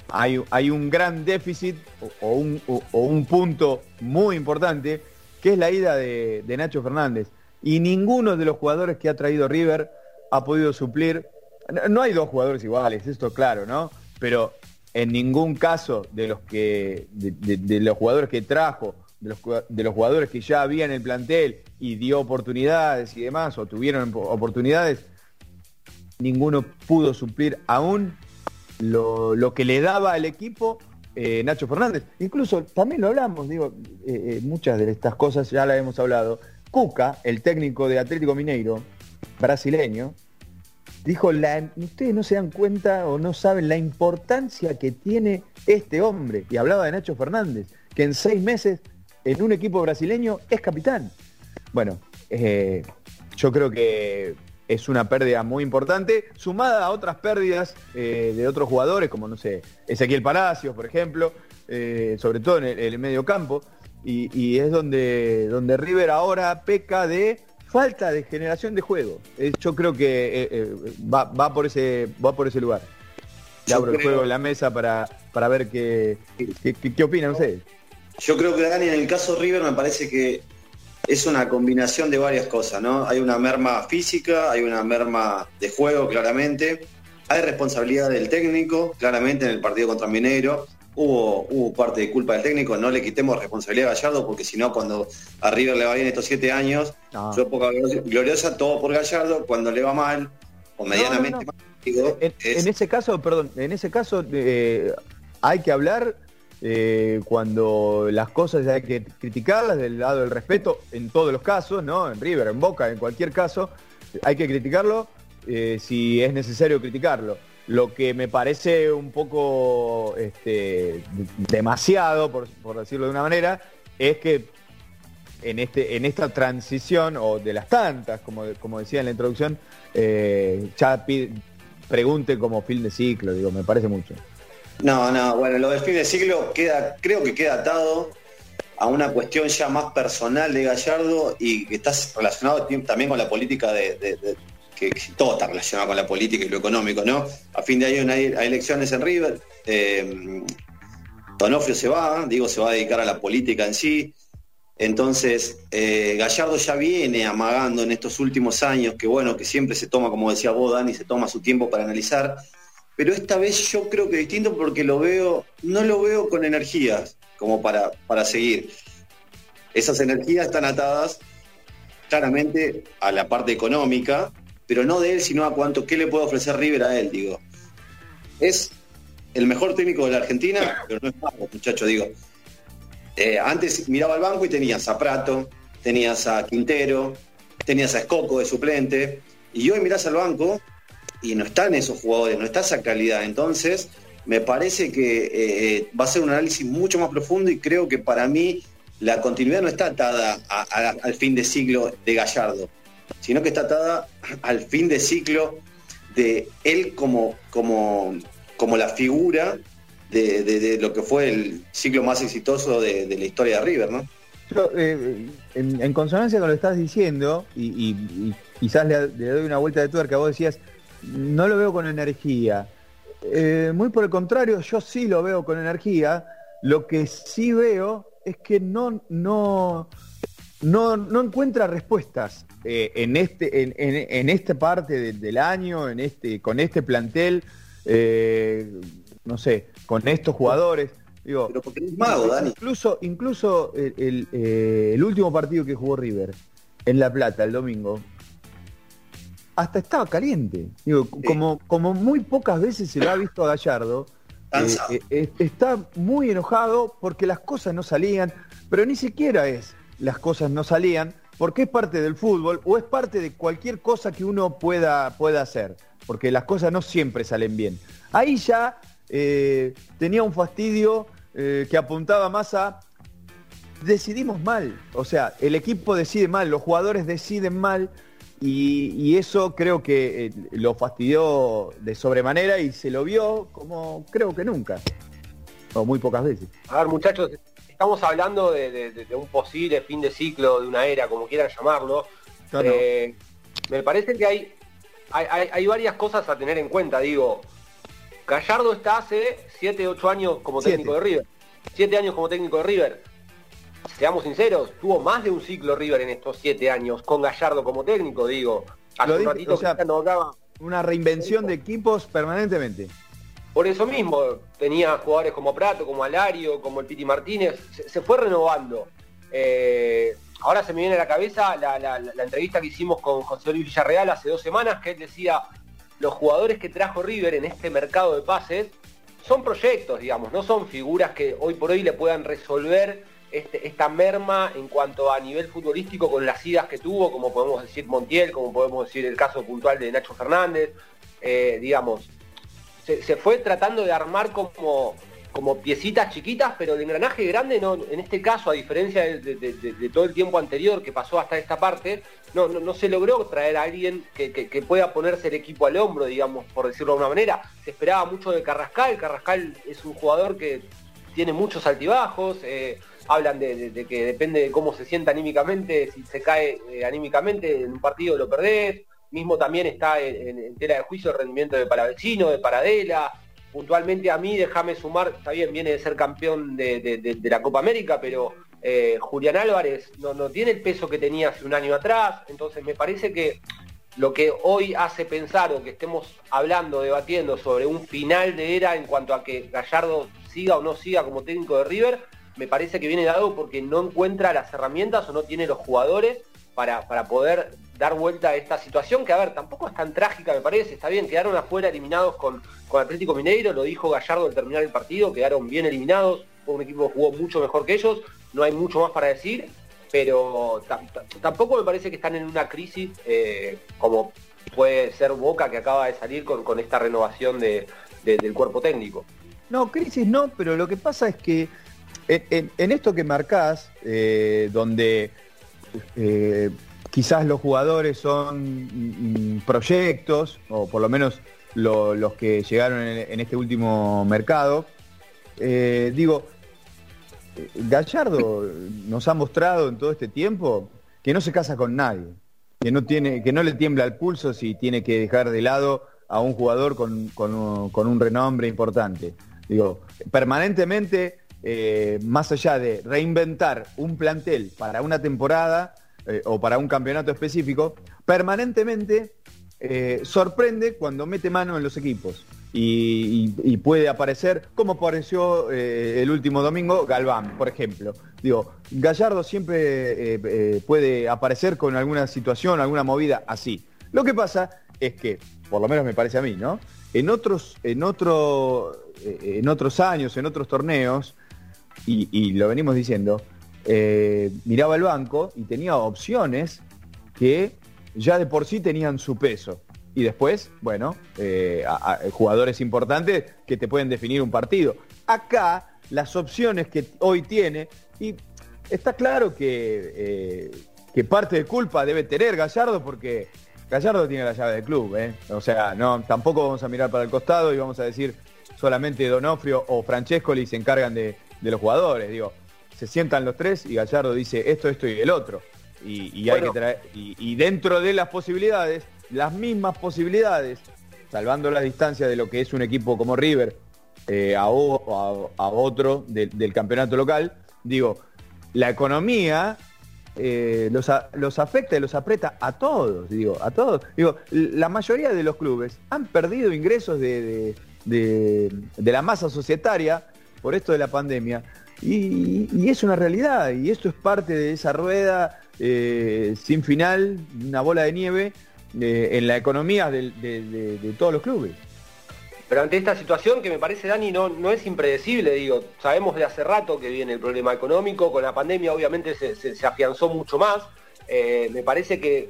hay, hay un gran déficit o, un, o- un punto muy importante que es la ida de Nacho Fernández. y ninguno de los jugadores que ha traído River ha podido suplir. No, hay dos jugadores iguales, esto claro, ¿no? Pero en ningún caso de los que de, los jugadores que trajo, de los, de los jugadores que ya había en el plantel y dio oportunidades y demás, o tuvieron oportunidades, ninguno pudo suplir aún lo, que le daba al equipo eh, Nacho Fernández. Incluso también lo hablamos, digo, eh, eh, muchas de estas cosas ya las hemos hablado. Cuca, el técnico de Atlético Mineiro, brasileño, dijo, ustedes no se dan cuenta o no saben la importancia que tiene este hombre. Y hablaba de Nacho Fernández, que en seis meses en un equipo brasileño es capitán. Bueno, eh, yo creo que es una pérdida muy importante, sumada a otras pérdidas eh, de otros jugadores, como no sé, Ezequiel Palacios, por ejemplo, eh, sobre todo en el, medio campo, y, es donde, donde River ahora peca de falta de generación de juego. yo creo que va, por ese, va por ese lugar. Le abro el juego en la mesa para, para ver qué, qué, qué opinan ustedes. Yo creo que Dani, en el caso River me parece que es una combinación de varias cosas, ¿no? Hay una merma física, hay una merma de juego, claramente. Hay responsabilidad del técnico, claramente, en el partido contra Mineiro. Hubo, hubo parte de culpa del técnico, no le quitemos responsabilidad a Gallardo, porque si no, cuando a River le va bien estos siete años, yo poca gloriosa, todo por Gallardo, cuando le va mal, o medianamente mal, en, ese caso, perdón, en ese caso eh, hay que hablar eh, cuando las cosas hay que criticarlas del lado del respeto, en todos los casos, ¿no? En River, en Boca, en cualquier caso, hay que criticarlo eh, si es necesario criticarlo. Lo que me parece un poco este, demasiado, por, decirlo de una manera, es que en, este, en esta transición, o de las tantas, como, como decía en la introducción, eh, ya pregunte como fin de ciclo, digo, me parece mucho. No, no, bueno, lo del fin de siglo queda, creo que queda atado a una cuestión ya más personal de Gallardo y que está relacionado también con la política de, que, todo está relacionado con la política y lo económico, ¿no? A fin de año hay, elecciones en River, eh, se va, digo, se va a dedicar a la política en sí. Entonces, eh, Gallardo ya viene amagando en estos últimos años, que bueno, que siempre se toma, como decía vos, Dani, se toma su tiempo para analizar, pero esta vez yo creo que distinto porque lo veo, no lo veo con energías como para, para seguir. Esas energías están atadas claramente a la parte económica, pero no de él, sino a cuánto, qué le puede ofrecer River a él, digo. Es el mejor técnico de la Argentina, pero no es malo, muchacho, digo. Eh, antes miraba al banco y tenías a Prato, tenías a Quintero, tenías a Escoco de suplente, y hoy mirás al banco y no están esos jugadores, no está esa calidad. Entonces, me parece que eh, eh, va a ser un análisis mucho más profundo y creo que para mí la continuidad no está atada al fin de ciclo de Gallardo, sino que está atada al fin de ciclo de él como, como, como la figura de, lo que fue el ciclo más exitoso de, la historia de River, ¿no? Eh, en, consonancia con lo que estás diciendo, y, quizás le, le, doy una vuelta de tuerca, vos decías, no lo veo con energía. Eh, muy por el contrario, yo sí lo veo con energía. Lo que sí veo es que no, no, no, encuentra respuestas eh, en, este, en, esta parte del año, en este, con este plantel, eh, no sé, con estos jugadores. Digo, Pero porque es mago, Dani. Incluso, incluso el último partido que jugó River en La Plata el domingo, hasta estaba caliente. Digo, como, como muy pocas veces se lo ha visto a Gallardo, eh, eh, eh, está muy enojado porque las cosas no salían, pero ni siquiera es las cosas no salían, porque es parte del fútbol o es parte de cualquier cosa que uno pueda, pueda hacer, porque las cosas no siempre salen bien. Ahí ya tenía un fastidio que apuntaba más a decidimos mal, o sea, el equipo decide mal, los jugadores deciden mal, y, eso creo que eh, lo fastidió de sobremanera y se lo vio como creo que nunca, o muy pocas veces. A ver muchachos, estamos hablando de, un posible fin de ciclo, de una era, como quieran llamarlo. Eh, me parece que hay, hay, varias cosas a tener en cuenta, digo. Gallardo está hace 7, 8 años como técnico de River. 7 años como técnico de River. seamos sinceros, tuvo más de un ciclo River en estos siete años, con Gallardo como técnico, digo. Hace un ratito una reinvención de equipos permanentemente. Por eso mismo, tenía jugadores como Prato, como Alario, como el Piti Martínez, se, fue renovando. Eh, ahora se me viene a la cabeza la, entrevista que hicimos con José Luis Villarreal hace dos semanas, que él decía, los jugadores que trajo River en este mercado de pases son proyectos, digamos, no son figuras que hoy por hoy le puedan resolver este, esta merma en cuanto a nivel futbolístico con las idas que tuvo, como podemos decir Montiel, como podemos decir el caso puntual de Nacho Fernández, eh, digamos, se, fue tratando de armar como, como piecitas chiquitas, pero el engranaje grande no, en este caso, a diferencia de, todo el tiempo anterior que pasó hasta esta parte, no, no, se logró traer a alguien que, pueda ponerse el equipo al hombro, digamos, por decirlo de alguna manera. Se esperaba mucho de Carrascal, Carrascal es un jugador que tiene muchos altibajos, eh, hablan de, que depende de cómo se sienta anímicamente, si se cae eh, anímicamente en un partido lo perdés, mismo también está en, tela de juicio el rendimiento de Palavecino, de Paradela, puntualmente a mí, déjame sumar, está bien, viene de ser campeón de, la Copa América, pero eh, Julián Álvarez no, no tiene el peso que tenía hace un año atrás, entonces me parece que lo que hoy hace pensar o que estemos hablando, debatiendo sobre un final de era en cuanto a que Gallardo siga o no siga como técnico de River, me parece que viene dado porque no encuentra las herramientas o no tiene los jugadores para, para poder dar vuelta a esta situación, que a ver, tampoco es tan trágica me parece, está bien, quedaron afuera eliminados con, con Atlético Mineiro, lo dijo Gallardo al terminar el partido, quedaron bien eliminados, fue un equipo que jugó mucho mejor que ellos, no hay mucho más para decir, pero tampoco me parece que están en una crisis eh, como puede ser Boca que acaba de salir con, con esta renovación de, del cuerpo técnico. No, crisis no, pero lo que pasa es que en, esto que marcás, eh, donde eh, quizás los jugadores son proyectos, o por lo menos los que llegaron en, este último mercado, eh, digo, Gallardo nos ha mostrado en todo este tiempo que no se casa con nadie, que no, tiene, que no le tiembla el pulso si tiene que dejar de lado a un jugador con, con un renombre importante. Digo, permanentemente eh, más allá de reinventar un plantel para una temporada eh, o para un campeonato específico, permanentemente eh, sorprende cuando mete mano en los equipos. Y, puede aparecer, como apareció el último domingo, Galván, por ejemplo. Digo, Gallardo siempre puede aparecer con alguna situación, alguna movida así. Lo que pasa es que, por lo menos me parece a mí, ¿no? En otros, en otro, en otros años, en otros torneos, y, lo venimos diciendo, eh, miraba el banco y tenía opciones que ya de por sí tenían su peso. Y después, bueno, eh, jugadores importantes que te pueden definir un partido. Acá, las opciones que hoy tiene, y está claro que, eh, que parte de culpa debe tener Gallardo porque Gallardo tiene la llave del club, O sea, no, tampoco vamos a mirar para el costado y vamos a decir solamente Donofrio o Francescoli se encargan de, de los jugadores. Digo, se sientan los tres y Gallardo dice esto, esto y el otro. Y, hay que traer, y, dentro de las posibilidades, las mismas posibilidades, salvando la distancia de lo que es un equipo como River eh, a, otro del campeonato local, digo, la economía eh, los, los, afecta y los aprieta a todos, digo, a todos. Digo, la mayoría de los clubes han perdido ingresos de, de, de la masa societaria por esto de la pandemia. Y, es una realidad, y esto es parte de esa rueda eh, sin final, una bola de nieve eh, en la economía de, todos los clubes. Pero ante esta situación que me parece, Dani, no, no es impredecible, digo, sabemos de hace rato que viene el problema económico, con la pandemia obviamente se, afianzó mucho más, eh, me parece que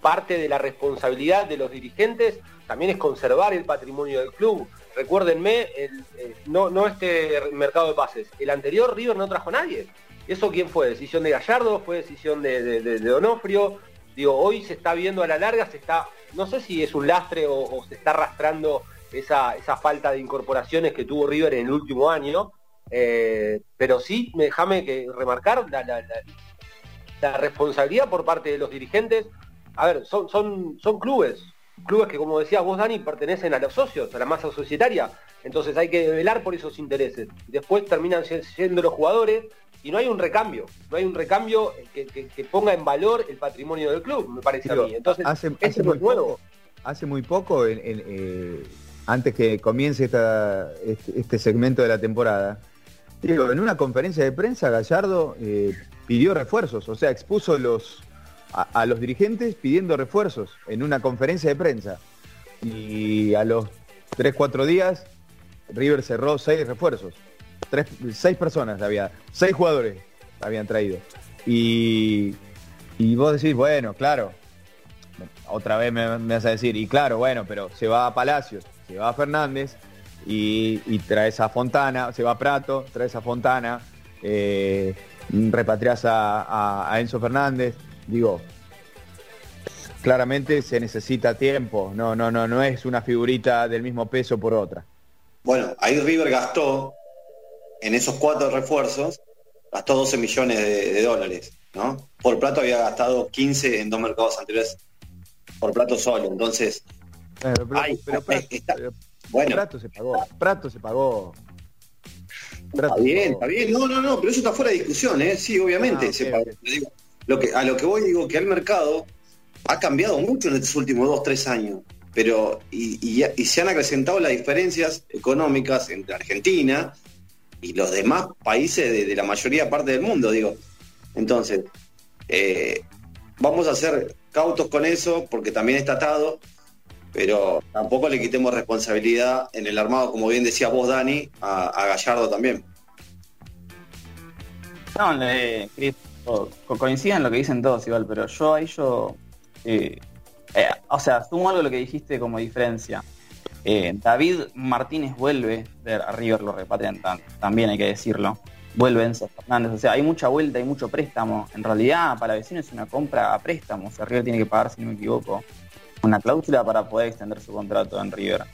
parte de la responsabilidad de los dirigentes también es conservar el patrimonio del club. Recuérdenme, eh, no, no este mercado de pases, el anterior River no trajo a nadie. ¿Eso quién fue? ¿Decisión de Gallardo? ¿Fue decisión de, Donofrio? Digo, hoy se está viendo a la larga, se está, no sé si es un lastre o, se está arrastrando esa, esa, falta de incorporaciones que tuvo River en el último año, eh, pero sí, déjame que remarcar la, la, responsabilidad por parte de los dirigentes. A ver, son, son, son clubes, clubes que, como decía vos, Dani, pertenecen a los socios, a la masa societaria. Entonces hay que velar por esos intereses. Después terminan siendo los jugadores y no hay un recambio, no hay un recambio que, ponga en valor el patrimonio del club, me parece a mí. Entonces, hace, hace muy nuevo. Poco, hace muy poco, eh, antes que comience esta, este, este, segmento de la temporada, digo, en una conferencia de prensa Gallardo eh, pidió refuerzos, o sea, expuso los, a, los dirigentes pidiendo refuerzos en una conferencia de prensa. Y a los 3, 4 días, River cerró seis refuerzos tres, seis personas había, seis jugadores habían traído. Y, y vos decís, bueno, claro, otra vez me, vas a decir, y claro, bueno, pero se va a Palacios, se va a Fernández y, y traes a Fontana, se va a Prato, traes a Fontana, eh, repatrias a, a, Enzo Fernández, digo, claramente se necesita tiempo, no, no, no, no es una figurita del mismo peso por otra. Bueno, ahí River gastó en esos cuatro refuerzos gastó 12 millones de, dólares, ¿no? Por plato había gastado 15 en dos mercados anteriores por plato solo, entonces... Pero, bueno, Prato se pagó, Prato se pagó. está bien, está bien, no, no, no, pero eso está fuera de discusión, ¿eh? Sí, obviamente ah, se pagó. Lo que, a lo que voy digo que el mercado ha cambiado mucho en estos últimos dos, tres años pero y, se han acrecentado las diferencias económicas entre Argentina y los demás países de, la mayoría parte del mundo, digo. Entonces, eh, vamos a ser cautos con eso porque también está atado, pero tampoco le quitemos responsabilidad en el armado, como bien decía vos, Dani, a, Gallardo también. No, le, coinciden lo que dicen todos igual, pero yo ahí yo... Eh, eh, o sea, sumo algo lo que dijiste como diferencia. Eh, David Martínez vuelve a River, lo repatrian también hay que decirlo. Vuelve Enzo Fernández, o sea, hay mucha vuelta, hay mucho préstamo. En realidad, para vecinos es una compra a préstamo. O sea, River tiene que pagar, si no me equivoco, una cláusula para poder extender su contrato en River.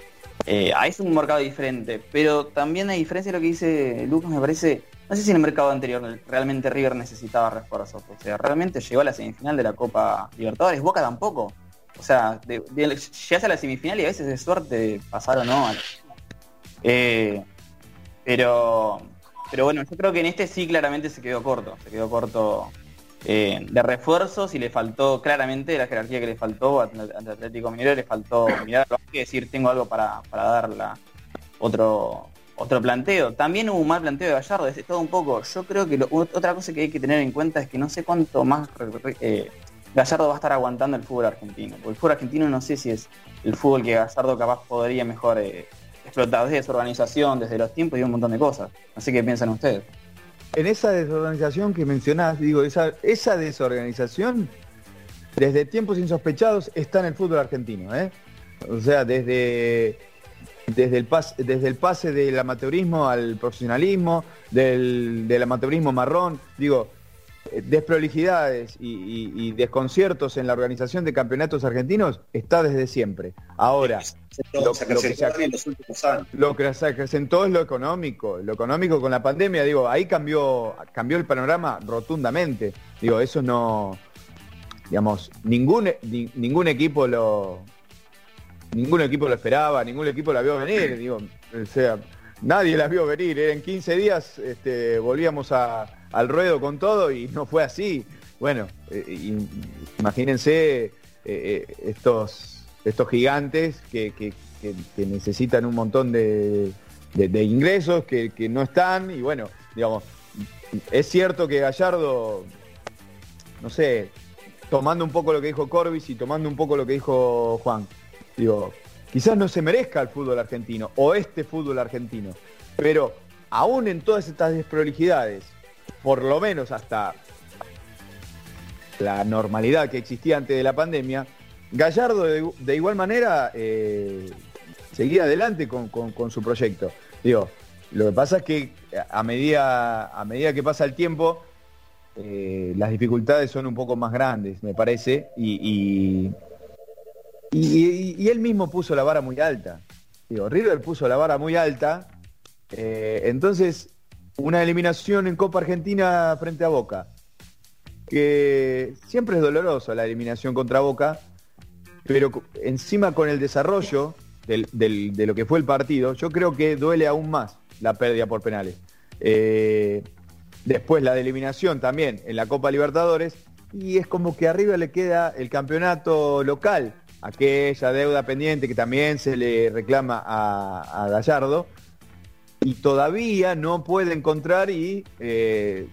Ahí es un mercado diferente, pero también hay diferencia de lo que dice Lucas, me parece, no sé si en el mercado anterior realmente River necesitaba refuerzos, o sea, realmente llegó a la semifinal de la Copa Libertadores, Boca tampoco, o sea, de, llegas a la semifinal y a veces es suerte pasar o no. Eh, pero, pero bueno, yo creo que en este sí claramente se quedó corto. Se quedó corto eh, de refuerzos y le faltó claramente la jerarquía que le faltó ante Atlético Minero, le faltó mirar, que decir, tengo algo para, para darla otro otro planteo. También hubo un mal planteo de Gallardo, es todo un poco. Yo creo que otra cosa que hay que tener en cuenta es que no sé cuánto más eh, Gallardo va a estar aguantando el fútbol argentino. Porque el fútbol argentino no sé si es el fútbol que Gallardo capaz podría mejor eh, explotar desde su organización, desde los tiempos y un montón de cosas. Así que piensan ustedes. En esa desorganización que mencionás, digo, esa, esa desorganización desde tiempos insospechados está en el fútbol argentino. ¿eh? O sea, desde, desde, el pase, desde el pase del amateurismo al profesionalismo, del, del amateurismo marrón, digo, eh, desprolijidades y, desconciertos en la organización de campeonatos argentinos está desde siempre. Ahora, lo, que se acrecentó es lo económico. Lo económico con la pandemia, digo, ahí cambió, cambió el panorama rotundamente. Digo, eso no, digamos, ningún, ningún equipo lo, ningún equipo lo esperaba, ningún equipo la vio venir, digo, o sea, nadie la vio venir. En 15 días este, volvíamos al ruedo con todo y no fue así. Bueno, eh, imagínense eh, eh, estos, estos gigantes que, necesitan un montón de, ingresos que, no están y bueno, digamos, es cierto que Gallardo, no sé, tomando un poco lo que dijo Corbis y tomando un poco lo que dijo Juan, digo, quizás no se merezca el fútbol argentino o este fútbol argentino, pero aún en todas estas desprolijidades, por lo menos hasta la normalidad que existía antes de la pandemia, Gallardo de, igual manera eh, seguía adelante con, su proyecto. Digo, lo que pasa es que a medida, a medida que pasa el tiempo, eh, las dificultades son un poco más grandes, me parece, y, y, él mismo puso la vara muy alta. Digo, River puso la vara muy alta, eh, entonces una eliminación en Copa Argentina frente a Boca, que siempre es doloroso la eliminación contra Boca, pero encima con el desarrollo de lo que fue el partido, yo creo que duele aún más la pérdida por penales. Eh, después la de eliminación también en la Copa Libertadores, y es como que arriba le queda el campeonato local, aquella deuda pendiente que también se le reclama a, Gallardo, y todavía no puede encontrar y, eh,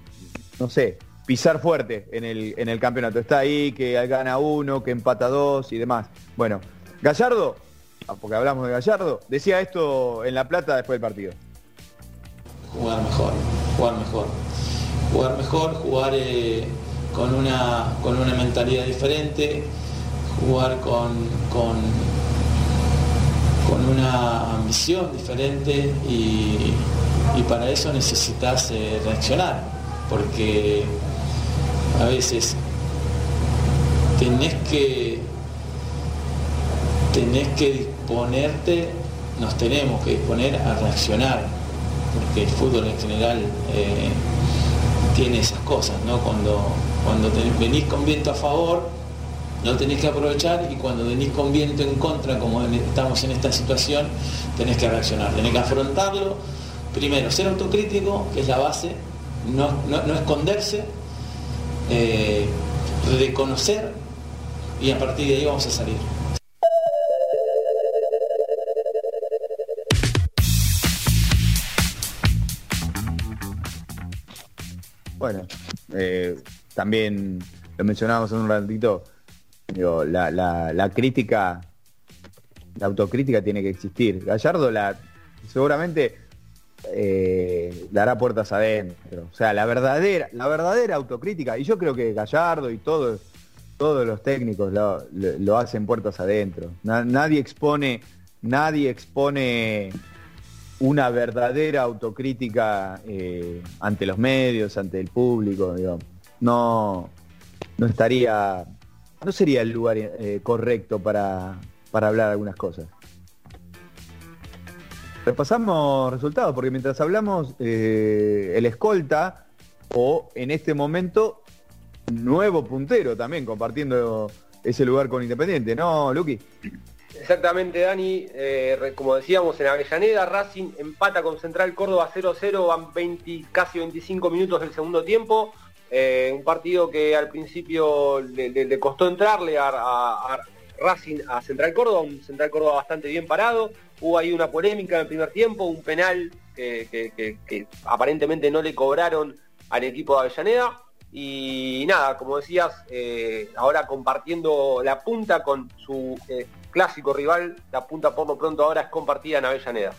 no sé, pisar fuerte en el, en el campeonato. Está ahí que gana uno, que empata dos y demás. Bueno, Gallardo, ah, porque hablamos de Gallardo, decía esto en La Plata después del partido. Jugar mejor, jugar mejor. Jugar mejor, jugar eh, con, una, con una mentalidad diferente, jugar con, con, con una ambición diferente y, para eso necesitas eh, reaccionar, porque a veces tenés que tenés que disponerte, nos tenemos que disponer a reaccionar, porque el fútbol en general eh, tiene esas cosas, ¿no? Cuando, cuando venís con viento a favor, no tenés que aprovechar y cuando venís con viento en contra, como estamos en esta situación, tenés que reaccionar, tenés que afrontarlo. Primero, ser autocrítico, que es la base, no, no esconderse, eh, reconocer y a partir de ahí vamos a salir. Bueno, eh, también lo mencionábamos en un ratito, la, la, crítica, la autocrítica tiene que existir. Gallardo la seguramente eh, dará puertas adentro. O sea, la verdadera, la verdadera autocrítica, y yo creo que Gallardo y todos, todos los técnicos lo, hacen puertas adentro. nadie expone, nadie expone una verdadera autocrítica eh, ante los medios, ante el público, No, no estaría, no sería el lugar eh, correcto para, para hablar algunas cosas. Repasamos resultados, porque mientras hablamos, eh, el escolta, o en este momento, nuevo puntero también, compartiendo ese lugar con Independiente, ¿no, Luqui? Exactamente, Dani. Eh, como decíamos, en Avellaneda, Racing empata con Central Córdoba 0-0, van 20, casi 25 minutos del segundo tiempo. Eh, un partido que al principio le, costó entrarle a, Racing a Central Córdoba, un Central Córdoba bastante bien parado. Hubo ahí una polémica en el primer tiempo, un penal que, aparentemente no le cobraron al equipo de Avellaneda. Y nada, como decías, eh, ahora compartiendo la punta con su eh, clásico rival, la punta por lo pronto ahora es compartida en Avellaneda.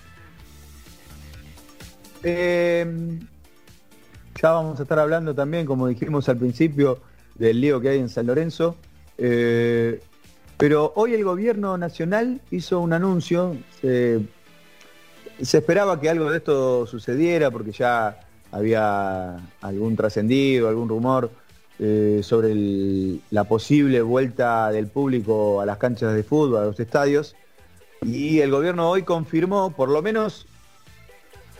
Ya vamos a estar hablando también, como dijimos al principio, del lío que hay en San Lorenzo. Eh, pero hoy el gobierno nacional hizo un anuncio, se, esperaba que algo de esto sucediera porque ya había algún trascendido, algún rumor eh, sobre la posible vuelta del público a las canchas de fútbol, a los estadios. Y el gobierno hoy confirmó, por lo menos,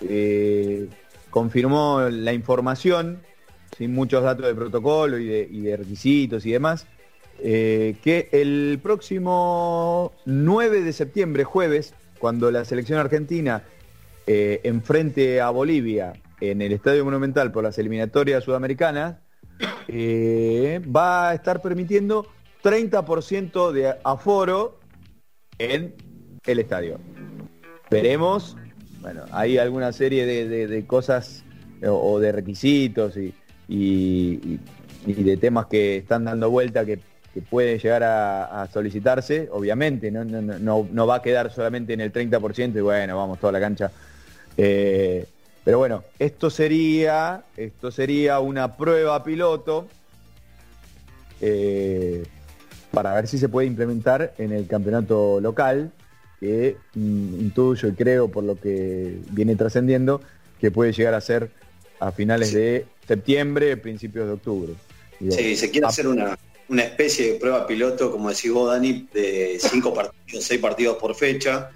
eh, confirmó la información, sin muchos datos de protocolo y de requisitos y demás, eh, que el próximo 9 de septiembre, jueves, cuando la selección argentina eh, enfrente a Bolivia en el Estadio Monumental por las eliminatorias sudamericanas, eh, va a estar permitiendo 30% de aforo en el estadio. Veremos, bueno, hay alguna serie de, cosas o, de requisitos y, de temas que están dando vuelta que que puede llegar a, solicitarse, obviamente, ¿no? No, va a quedar solamente en el 30% y bueno, vamos toda la cancha. Eh, pero bueno, esto sería, esto sería una prueba piloto eh, para ver si se puede implementar en el campeonato local, que mm, intuyo y creo por lo que viene trascendiendo, que puede llegar a ser a finales de septiembre, principios de octubre. Sí, se quiere hacer una, una especie de prueba piloto, como decís vos, Dani, de cinco partidos, seis partidos por fecha,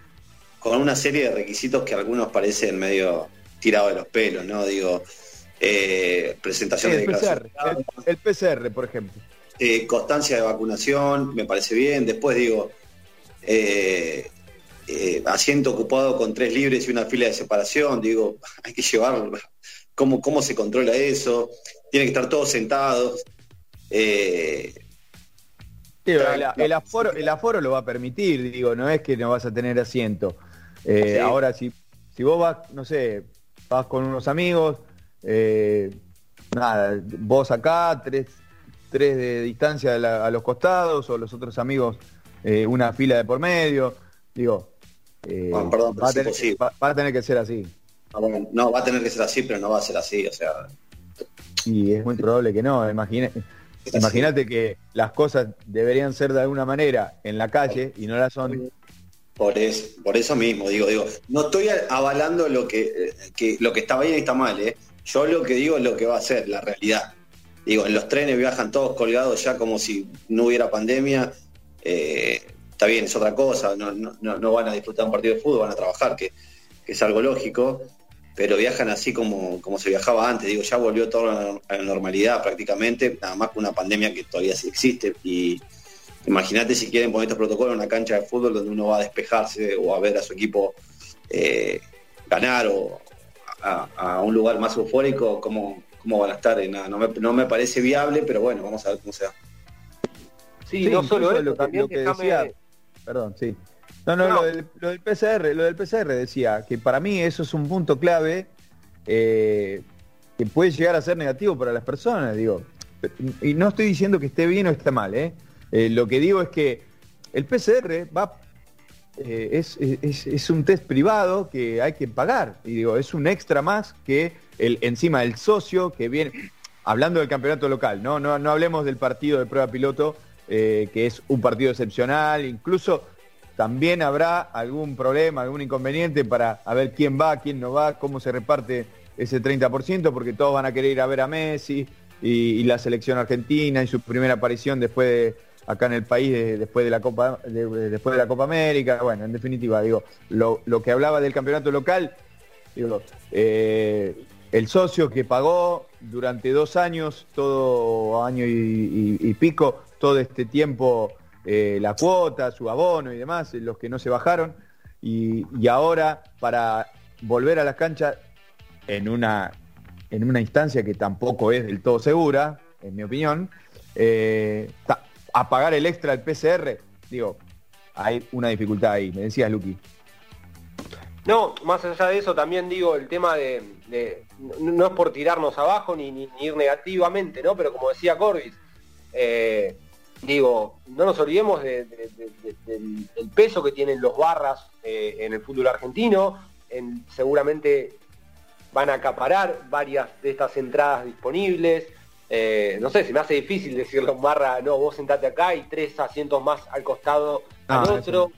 con una serie de requisitos que algunos parecen medio tirados de los pelos, ¿no? Digo, eh, presentación el de PCR, el, PCR, por ejemplo. Eh, constancia de vacunación, me parece bien. Después digo, eh, asiento ocupado con tres libres y una fila de separación, digo, [LAUGHS] hay que llevar cómo, cómo se controla eso, tiene que estar todos sentados. Eh, el, aforo, el aforo lo va a permitir, digo, no es que no vas a tener asiento. Eh, ahora, si, si vos vas, no sé, vas con unos amigos, eh, nada, vos acá, tres, tres de distancia a, los costados, o los otros amigos, eh, una fila de por medio, digo, ah, perdón, va, a tener, va, a tener, que ser así. Ah, no, va a tener que ser así, pero no va a ser así, o sea. Y es muy probable que no, imagínate que las cosas deberían ser de alguna manera en la calle y no la son. Por eso, por eso mismo, digo, digo, no estoy avalando lo que, lo que está bien y está mal, ¿eh? Yo lo que digo es lo que va a ser, la realidad. Digo, en los trenes viajan todos colgados ya como si no hubiera pandemia. Eh, está bien, es otra cosa, no, no, van a disfrutar un partido de fútbol, van a trabajar, que, que es algo lógico pero viajan así como, como se viajaba antes. Digo, ya volvió todo a la normalidad prácticamente, nada más con una pandemia que todavía sí existe. Y imagínate si quieren poner estos protocolos en una cancha de fútbol donde uno va a despejarse o a ver a su equipo eh, ganar o a, un lugar más eufórico, ¿cómo, cómo van a estar? Nada, no, me, no me parece viable, pero bueno, vamos a ver cómo se da. Sí, no solo eso, lo, también que decía, perdón, sí. No, no, Lo, del, PCR, lo del PCR decía, que para mí eso es un punto clave eh, que puede llegar a ser negativo para las personas, digo. Y no estoy diciendo que esté bien o esté mal, ¿eh? eh lo que digo es que el PCR va eh, es, es, un test privado que hay que pagar. Y digo, es un extra más que el, encima el socio que viene, hablando del campeonato local, no, no, no hablemos del partido de prueba piloto, que es un partido excepcional, incluso también habrá algún problema, algún inconveniente para a ver quién va, quién no va, cómo se reparte ese 30%, porque todos van a querer ir a ver a Messi y, la selección argentina y su primera aparición después de acá en el país después de la Copa después de la Copa América. Bueno, en definitiva, digo, lo, que hablaba del campeonato local, digo, eh, el socio que pagó durante dos años, todo año y pico, todo este tiempo eh, la cuota, su abono y demás, los que no se bajaron. Y, ahora, para volver a las canchas en una, en una instancia que tampoco es del todo segura, en mi opinión, eh, a pagar el extra del PCR, digo, hay una dificultad ahí, me decías, Luqui. No, más allá de eso, también digo el tema de, no es por tirarnos abajo ni, ir negativamente, ¿no? Pero como decía Corbis, eh, digo, no nos olvidemos del, peso que tienen los barras eh, en el fútbol argentino, seguramente van a acaparar varias de estas entradas disponibles. Eh, no sé, se me hace difícil decirle a un barra, no, vos sentate acá y tres asientos más al costado al ah, otro.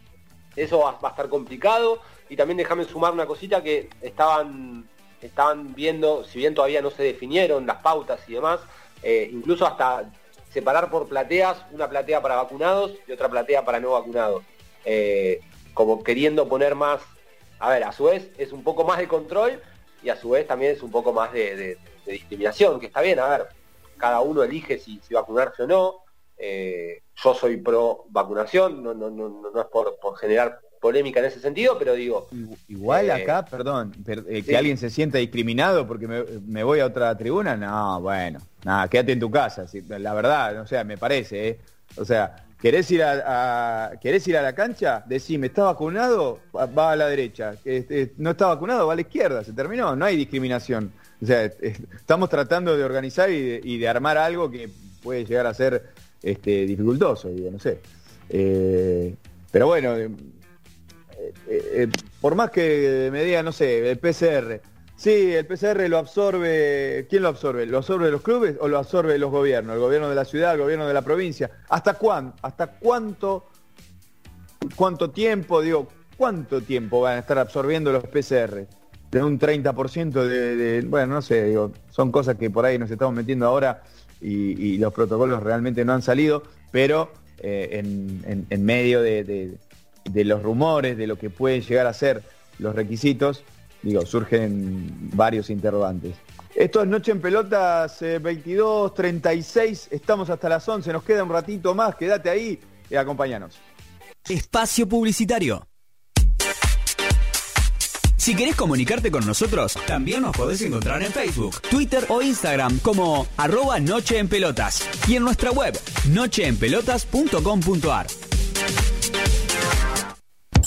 Eso, va, a estar complicado. Y también déjame sumar una cosita que estaban, estaban viendo, si bien todavía no se definieron las pautas y demás, eh, incluso hasta separar por plateas, una platea para vacunados y otra platea para no vacunados. Eh, como queriendo poner más, a ver, a su vez es un poco más de control y a su vez también es un poco más de, discriminación, que está bien, a ver, cada uno elige si, vacunarse o no. Eh, yo soy pro vacunación, no, no, no, no es por, por generar polémica en ese sentido, pero digo... Igual eh, acá, perdón, eh, que alguien se sienta discriminado porque me, voy a otra tribuna, no, bueno, nada, quédate en tu casa, la verdad, o sea, me parece, ¿eh? O sea, ¿querés ir a, ¿querés ir a la cancha? Decime, ¿está vacunado? Va a la derecha. Este, ¿No está vacunado? Va a la izquierda, se terminó, no hay discriminación. O sea, estamos tratando de organizar y de, armar algo que puede llegar a ser este, dificultoso, no sé. Eh, pero bueno, eh, eh, por más que me diga, no sé, el PCR, sí, el PCR lo absorbe, ¿quién lo absorbe? ¿Lo absorbe los clubes o lo absorbe los gobiernos? El gobierno de la ciudad, el gobierno de la provincia. ¿Hasta cuándo? ¿Hasta cuánto, cuánto tiempo, digo, cuánto tiempo van a estar absorbiendo los PCR? De un 30% de, bueno, no sé, digo, son cosas que por ahí nos estamos metiendo ahora y, los protocolos realmente no han salido, pero eh, en, medio de de los rumores, de lo que pueden llegar a ser los requisitos, digo, surgen varios interrogantes. Esto es Noche en Pelotas 22, eh, 36, estamos hasta las 11, nos queda un ratito más, quédate ahí y acompáñanos. Espacio Publicitario. Si querés comunicarte con nosotros, también nos podés encontrar en Facebook, Twitter o Instagram como arroba Noche en Pelotas y en nuestra web nocheenpelotas.com.ar.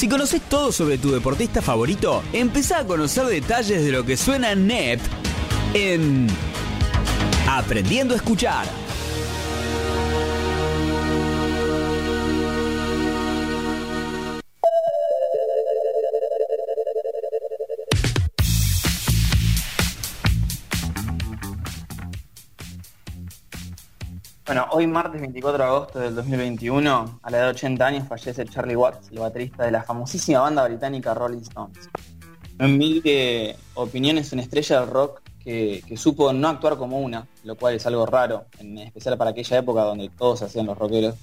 Si conoces todo sobre tu deportista favorito, empezá a conocer detalles de lo que suena NEP en Aprendiendo a Escuchar. Bueno, hoy martes 24 de agosto del 2021, a la edad de 80 años, fallece Charlie Watts, el baterista de la famosísima banda británica Rolling Stones. En mil que opiniones, una estrella del rock que, supo no actuar como una, lo cual es algo raro, en especial para aquella época donde todos hacían los rockeros.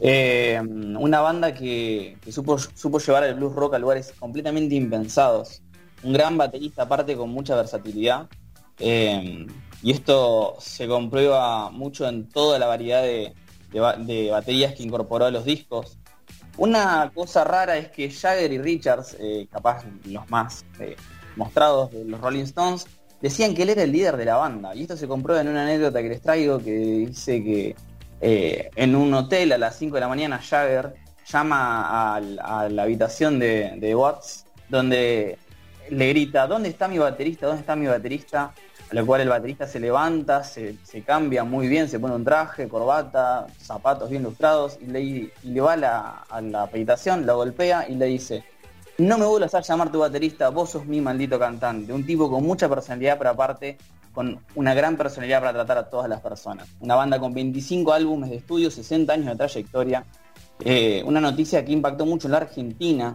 Eh, una banda que, que supo, supo llevar el blues rock a lugares completamente impensados. Un gran baterista aparte con mucha versatilidad. Eh, y esto se comprueba mucho en toda la variedad de, baterías que incorporó a los discos. Una cosa rara es que Jagger y Richards, eh, capaz los más eh, mostrados de los Rolling Stones, decían que él era el líder de la banda. Y esto se comprueba en una anécdota que les traigo que dice que eh, en un hotel a las 5 de la mañana Jagger llama a, a la habitación de, de Watts donde le grita, ¿dónde está mi baterista? ¿Dónde está mi baterista? A lo cual el baterista se levanta, se, cambia muy bien, se pone un traje, corbata, zapatos bien lustrados y le, y le va a la, a la habitación, la golpea y le dice, no me vuelvas a llamar tu baterista, vos sos mi maldito cantante, un tipo con mucha personalidad, pero aparte con una gran personalidad para tratar a todas las personas. Una banda con 25 álbumes de estudio, 60 años de trayectoria, eh, una noticia que impactó mucho en la Argentina,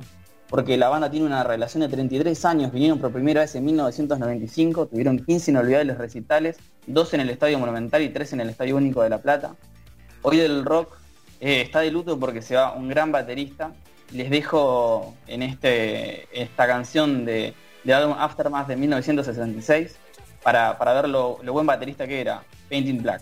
porque la banda tiene una relación de 33 años, vinieron por primera vez en 1995, tuvieron 15 inolvidables recitales, 2 en el Estadio Monumental y 3 en el Estadio Único de La Plata. Hoy del rock eh, está de luto porque se va un gran baterista. Les dejo en este, esta canción de, de Aftermath de 1966 para, para ver lo, buen baterista que era, Painting black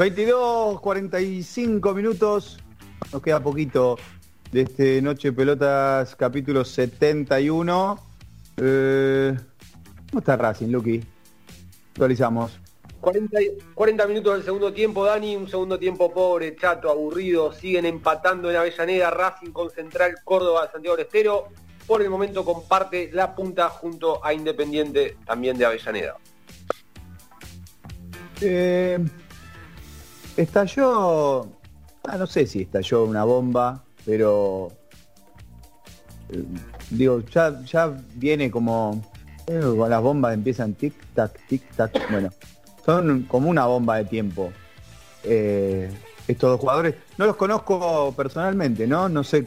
...22, 45 minutos... ...nos queda poquito... ...de este Noche Pelotas... ...capítulo 71... Eh, ¿Cómo está Racing, Luqui? Actualizamos. 40, y- 40 minutos del segundo tiempo, Dani, un segundo tiempo pobre, chato, aburrido, siguen empatando en Avellaneda, Racing con Central, Córdoba, Santiago del Estero, por el momento comparte la punta junto a Independiente, también de Avellaneda. Eh, estalló, ah, no sé si estalló una bomba, pero eh, digo, ya, ya viene como eh, las bombas empiezan tic tac, tic tac, bueno, son como una bomba de tiempo. Eh, estos dos jugadores, no los conozco personalmente, ¿no? No sé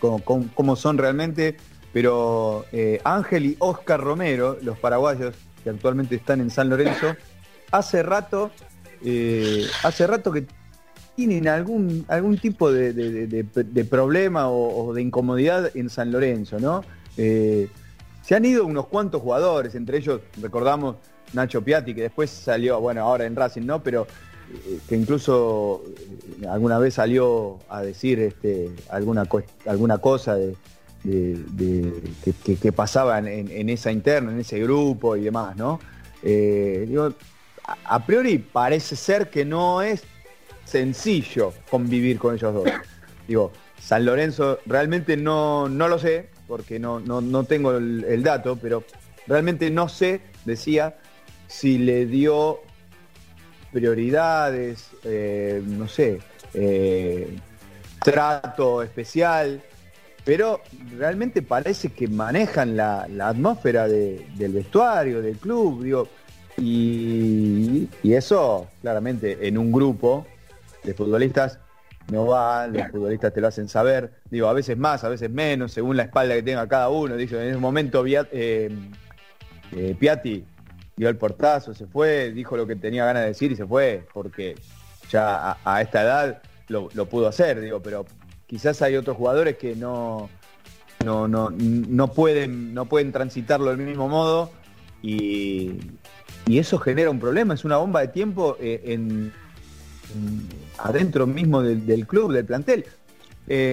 cómo, cómo- cómo son realmente, pero Ángel y Oscar Romero, los paraguayos que actualmente están en San Lorenzo, hace rato, eh, hace rato que tienen algún, algún tipo de, problema o, de incomodidad en San Lorenzo, ¿no? Eh, se han ido unos cuantos jugadores, entre ellos recordamos Nacho Piatti, que después salió, bueno, ahora en Racing, ¿no? Pero eh, que incluso alguna vez salió a decir este, alguna, alguna cosa de, que, pasaba en, esa interna, en ese grupo y demás, ¿no? Digo, a, priori parece ser que no es sencillo convivir con ellos dos. Digo, San Lorenzo realmente no, no lo sé, porque no, no, no tengo el, dato, pero realmente no sé, decía, si le dio prioridades, eh, no sé, eh, trato especial, pero realmente parece que manejan la, la atmósfera de- del vestuario, del club, digo, y, y eso claramente en un grupo de futbolistas no va, los futbolistas te lo hacen saber, digo, a veces más, a veces menos, según la espalda que tenga cada uno, dice, en ese momento eh, eh, Piatti dio el portazo, se fue, dijo lo que tenía ganas de decir y se fue, porque ya a, a esta edad lo, lo pudo hacer, digo, pero quizás hay otros jugadores que no, no, no, no pueden, no pueden transitarlo del mismo modo y, y eso genera un problema, es una bomba de tiempo eh, en, en- adentro mismo del, club, del plantel. Eh,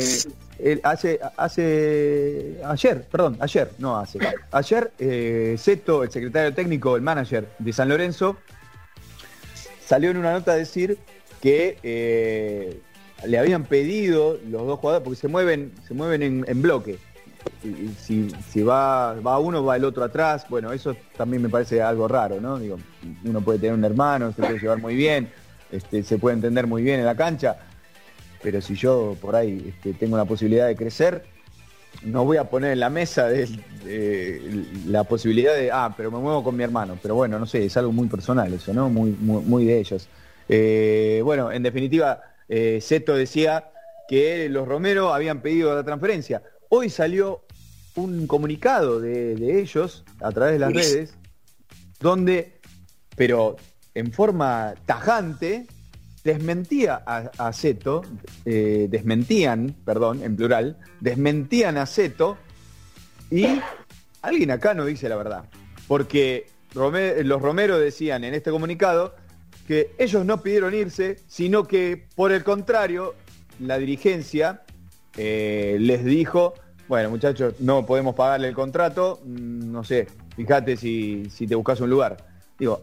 hace, hace ayer, perdón, ayer, no hace. Ayer eh, el secretario técnico, el manager de San Lorenzo, salió en una nota a decir que le habían pedido los dos jugadores, porque se mueven, se mueven en, en bloque. Si, si va, va uno, va el otro atrás. Bueno, eso también me parece algo raro, ¿no? Digo, uno puede tener un hermano, se puede llevar muy bien, este, se puede entender muy bien en la cancha, pero si yo por ahí este, tengo la posibilidad de crecer, no voy a poner en la mesa la posibilidad de, ah, pero me muevo con mi hermano. Pero bueno, no sé, es algo muy personal eso, ¿no? Muy, muy, muy de ellos. Eh, bueno, en definitiva, eh, Seto decía que los Romero habían pedido la transferencia. Hoy salió un comunicado de, de ellos a través de las redes, donde, pero en forma tajante, desmentía a, a Seto, eh, desmentían, perdón, en plural, desmentían a Seto y alguien acá no dice la verdad. Porque los Romero decían en este comunicado que ellos no pidieron irse, sino que por el contrario, la dirigencia eh, les dijo, bueno muchachos, no podemos pagarle el contrato, mm, no sé, fíjate si, si te buscas un lugar. Digo,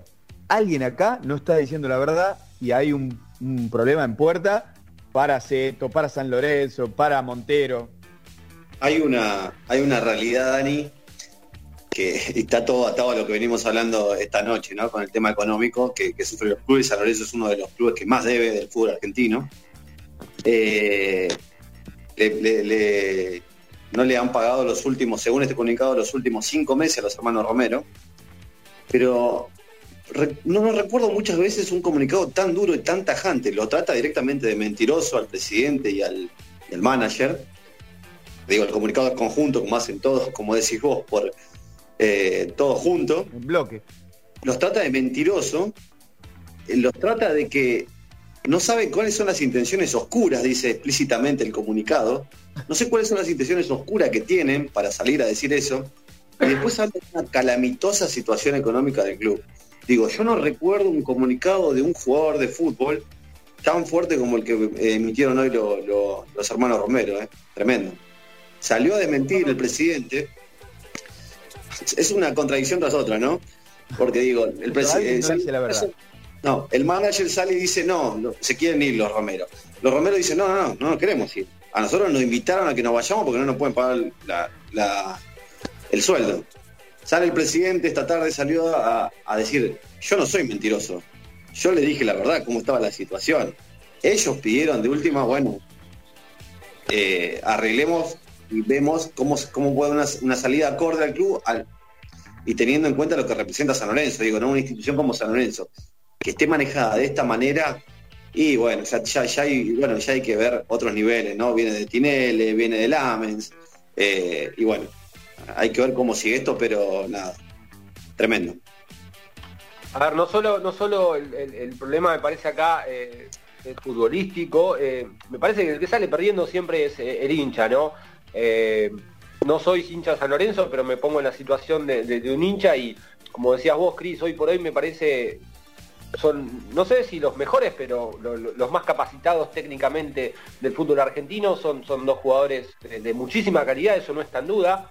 alguien acá no está diciendo la verdad y hay un, problema en puerta para Seto, para San Lorenzo, para Montero. Hay una, hay una realidad, Dani, que está todo atado a lo que venimos hablando esta noche, ¿no? Con el tema económico que, que sufren los clubes. San Lorenzo es uno de los clubes que más debe del fútbol argentino. Eh, le- le- le- no le han pagado los últimos, según este comunicado, los últimos cinco meses a los hermanos Romero. Pero re- no, no recuerdo muchas veces un comunicado tan duro y tan tajante. Lo trata directamente de mentiroso al presidente y al, y al manager digo, el comunicado es conjunto, como hacen todos, como decís vos, por eh, todos juntos. En bloque. Los trata de mentiroso, eh, los trata de que no sabe cuáles son las intenciones oscuras, dice explícitamente el comunicado. No sé cuáles son las intenciones oscuras que tienen para salir a decir eso. Y después habla de una calamitosa situación económica del club. Digo, yo no recuerdo un comunicado de un jugador de fútbol tan fuerte como el que eh, emitieron hoy lo- lo- los hermanos Romero, ¿eh? tremendo. Salió a desmentir el presidente. Es una contradicción tras otra, ¿no? Porque digo, el presidente. No, el manager sale y dice, no, se quieren ir los Romero. Los Romero dicen, no, no, no, no queremos ir. A nosotros nos invitaron a que nos vayamos porque no nos pueden pagar el sueldo. Sale el presidente, esta tarde salió a, decir, yo no soy mentiroso. Yo le dije la verdad, cómo estaba la situación. Ellos pidieron de última, bueno, eh, arreglemos y vemos cómo, cómo puede una, una salida acorde al club y teniendo en cuenta lo que representa San Lorenzo, digo, no una institución como San Lorenzo, que esté manejada de esta manera, y bueno, ya, ya, hay, bueno, ya hay que ver otros niveles, ¿no? Viene de Tinele, viene de Lamens, eh, y bueno, hay que ver cómo sigue esto, pero nada, tremendo. A ver, no solo, no solo el, problema me parece acá eh, futbolístico, eh, me parece que el que sale perdiendo siempre es eh, el hincha, ¿no? No soy hincha San Lorenzo, pero me pongo en la situación de- de un hincha y como decías vos, Cris, hoy por hoy me parece son, no sé si los mejores, pero lo- lo- los más capacitados técnicamente del fútbol argentino son, son dos jugadores de, de muchísima calidad, eso no está en duda.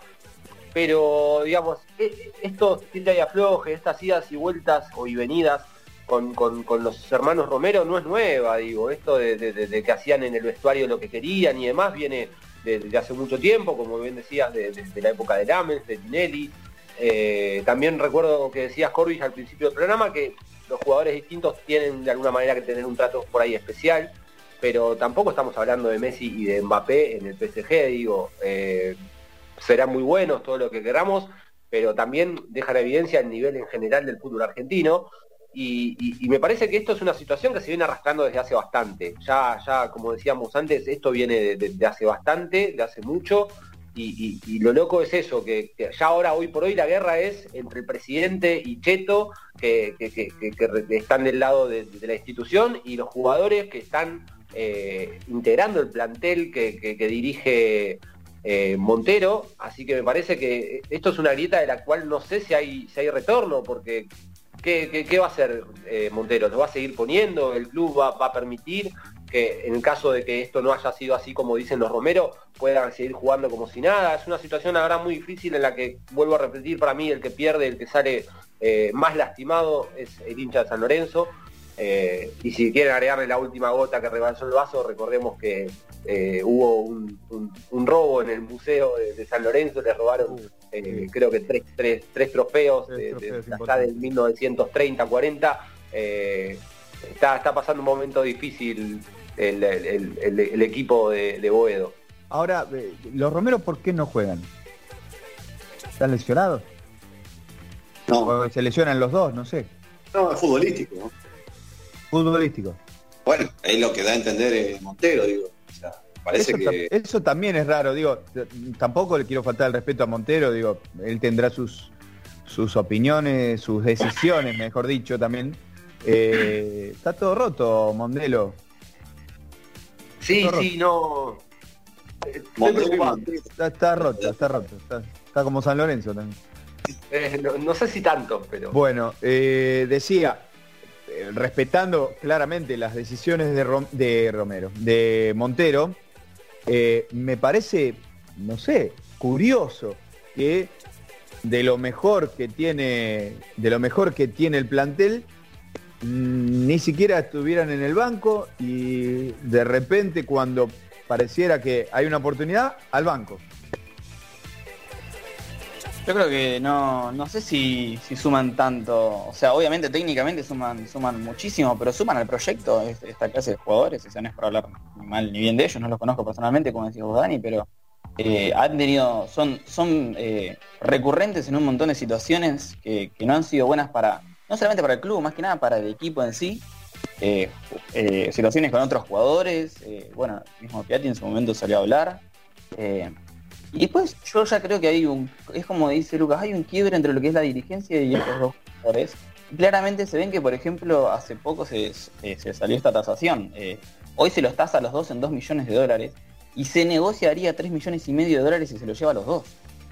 Pero, digamos, e- estos tira y afloje, estas idas y vueltas o y venidas con, con- los hermanos Romero no es nueva, digo, esto de, que hacían en el vestuario lo que querían y demás viene de, hace mucho tiempo, como bien decías, de, la época de Lamens, de Tinelli. Eh, también recuerdo que decías Corbis al principio del programa que los jugadores distintos tienen de alguna manera que tener un trato por ahí especial, pero tampoco estamos hablando de Messi y de Mbappé en el PSG, digo, eh, serán muy buenos, todo lo que queramos, pero también deja la evidencia el nivel en general del fútbol argentino. Y, me parece que esto es una situación que se viene arrastrando desde hace bastante. Ya, ya como decíamos antes, esto viene de hace bastante, de hace mucho. Y, lo loco es eso, que, ya ahora, hoy por hoy, la guerra es entre el presidente y Cheto, que, están del lado de, la institución, y los jugadores que están eh, integrando el plantel que, dirige eh, Montero, así que me parece que esto es una grieta de la cual no sé si hay, si hay retorno, porque ¿qué, qué- qué va a hacer eh, Montero? ¿Lo va a seguir poniendo? ¿El club va, va a permitir que en el caso de que esto no haya sido así como dicen los Romero, puedan seguir jugando como si nada? Es una situación ahora muy difícil en la que, vuelvo a repetir, para mí el que pierde, el que sale eh, más lastimado es el hincha de San Lorenzo. Eh, y si quieren agregarle la última gota que rebalsó el vaso, recordemos que eh, hubo un, un- un robo en el museo de, de San Lorenzo, le robaron eh, creo que tres, tres, tres trofeos, de, de- trofeos de acá importantes. del 1930, 40. eh, está, está pasando un momento difícil el, el- el- el- el equipo de, de Boedo. Ahora, eh, ¿los Romeros por qué no juegan? ¿Están lesionados? No. se lesionan los dos, no sé. No, es futbolístico. ¿no? Futbolístico. Bueno, es lo que da a entender eh, Montero, digo. O sea, parece eso, que... tam- eso también es raro, digo, tampoco le quiero faltar el respeto a Montero, digo, él tendrá sus, sus opiniones, sus decisiones, mejor dicho, también. Eh, está todo roto, Mondelo. Sí, Está sí, no. Está, está roto, está roto. Está, está como San Lorenzo también. Eh, no, no sé si tanto, pero. Bueno, eh, decía, eh, respetando claramente las decisiones de, Rom- de Romero, de Montero, me parece, no sé, curioso que de lo mejor que tiene, de lo mejor que tiene el plantel, ni siquiera estuvieran en el banco y de repente cuando pareciera que hay una oportunidad, al banco. Yo creo que no, no sé si, suman tanto, o sea, obviamente técnicamente suman, suman muchísimo, pero suman al proyecto es- esta clase de jugadores, o sea, no es para hablar ni mal ni bien de ellos, no los conozco personalmente, como decís vos, Dani, pero eh, han tenido, son, son eh, recurrentes en un montón de situaciones que no han sido buenas para, no solamente para el club, más que nada para el equipo en sí. Eh, eh, situaciones con otros jugadores, eh, bueno, mismo Piatti en su momento salió a hablar. eh, y después yo ya creo que hay un, es como dice Lucas, hay un quiebre entre lo que es la dirigencia y estos dos jugadores. Claramente se ven que, por ejemplo, hace poco se, se- salió esta tasación. Hoy se los tasa a los dos en 2 millones de dólares y se negociaría 3 millones y medio de dólares si se los lleva a los dos.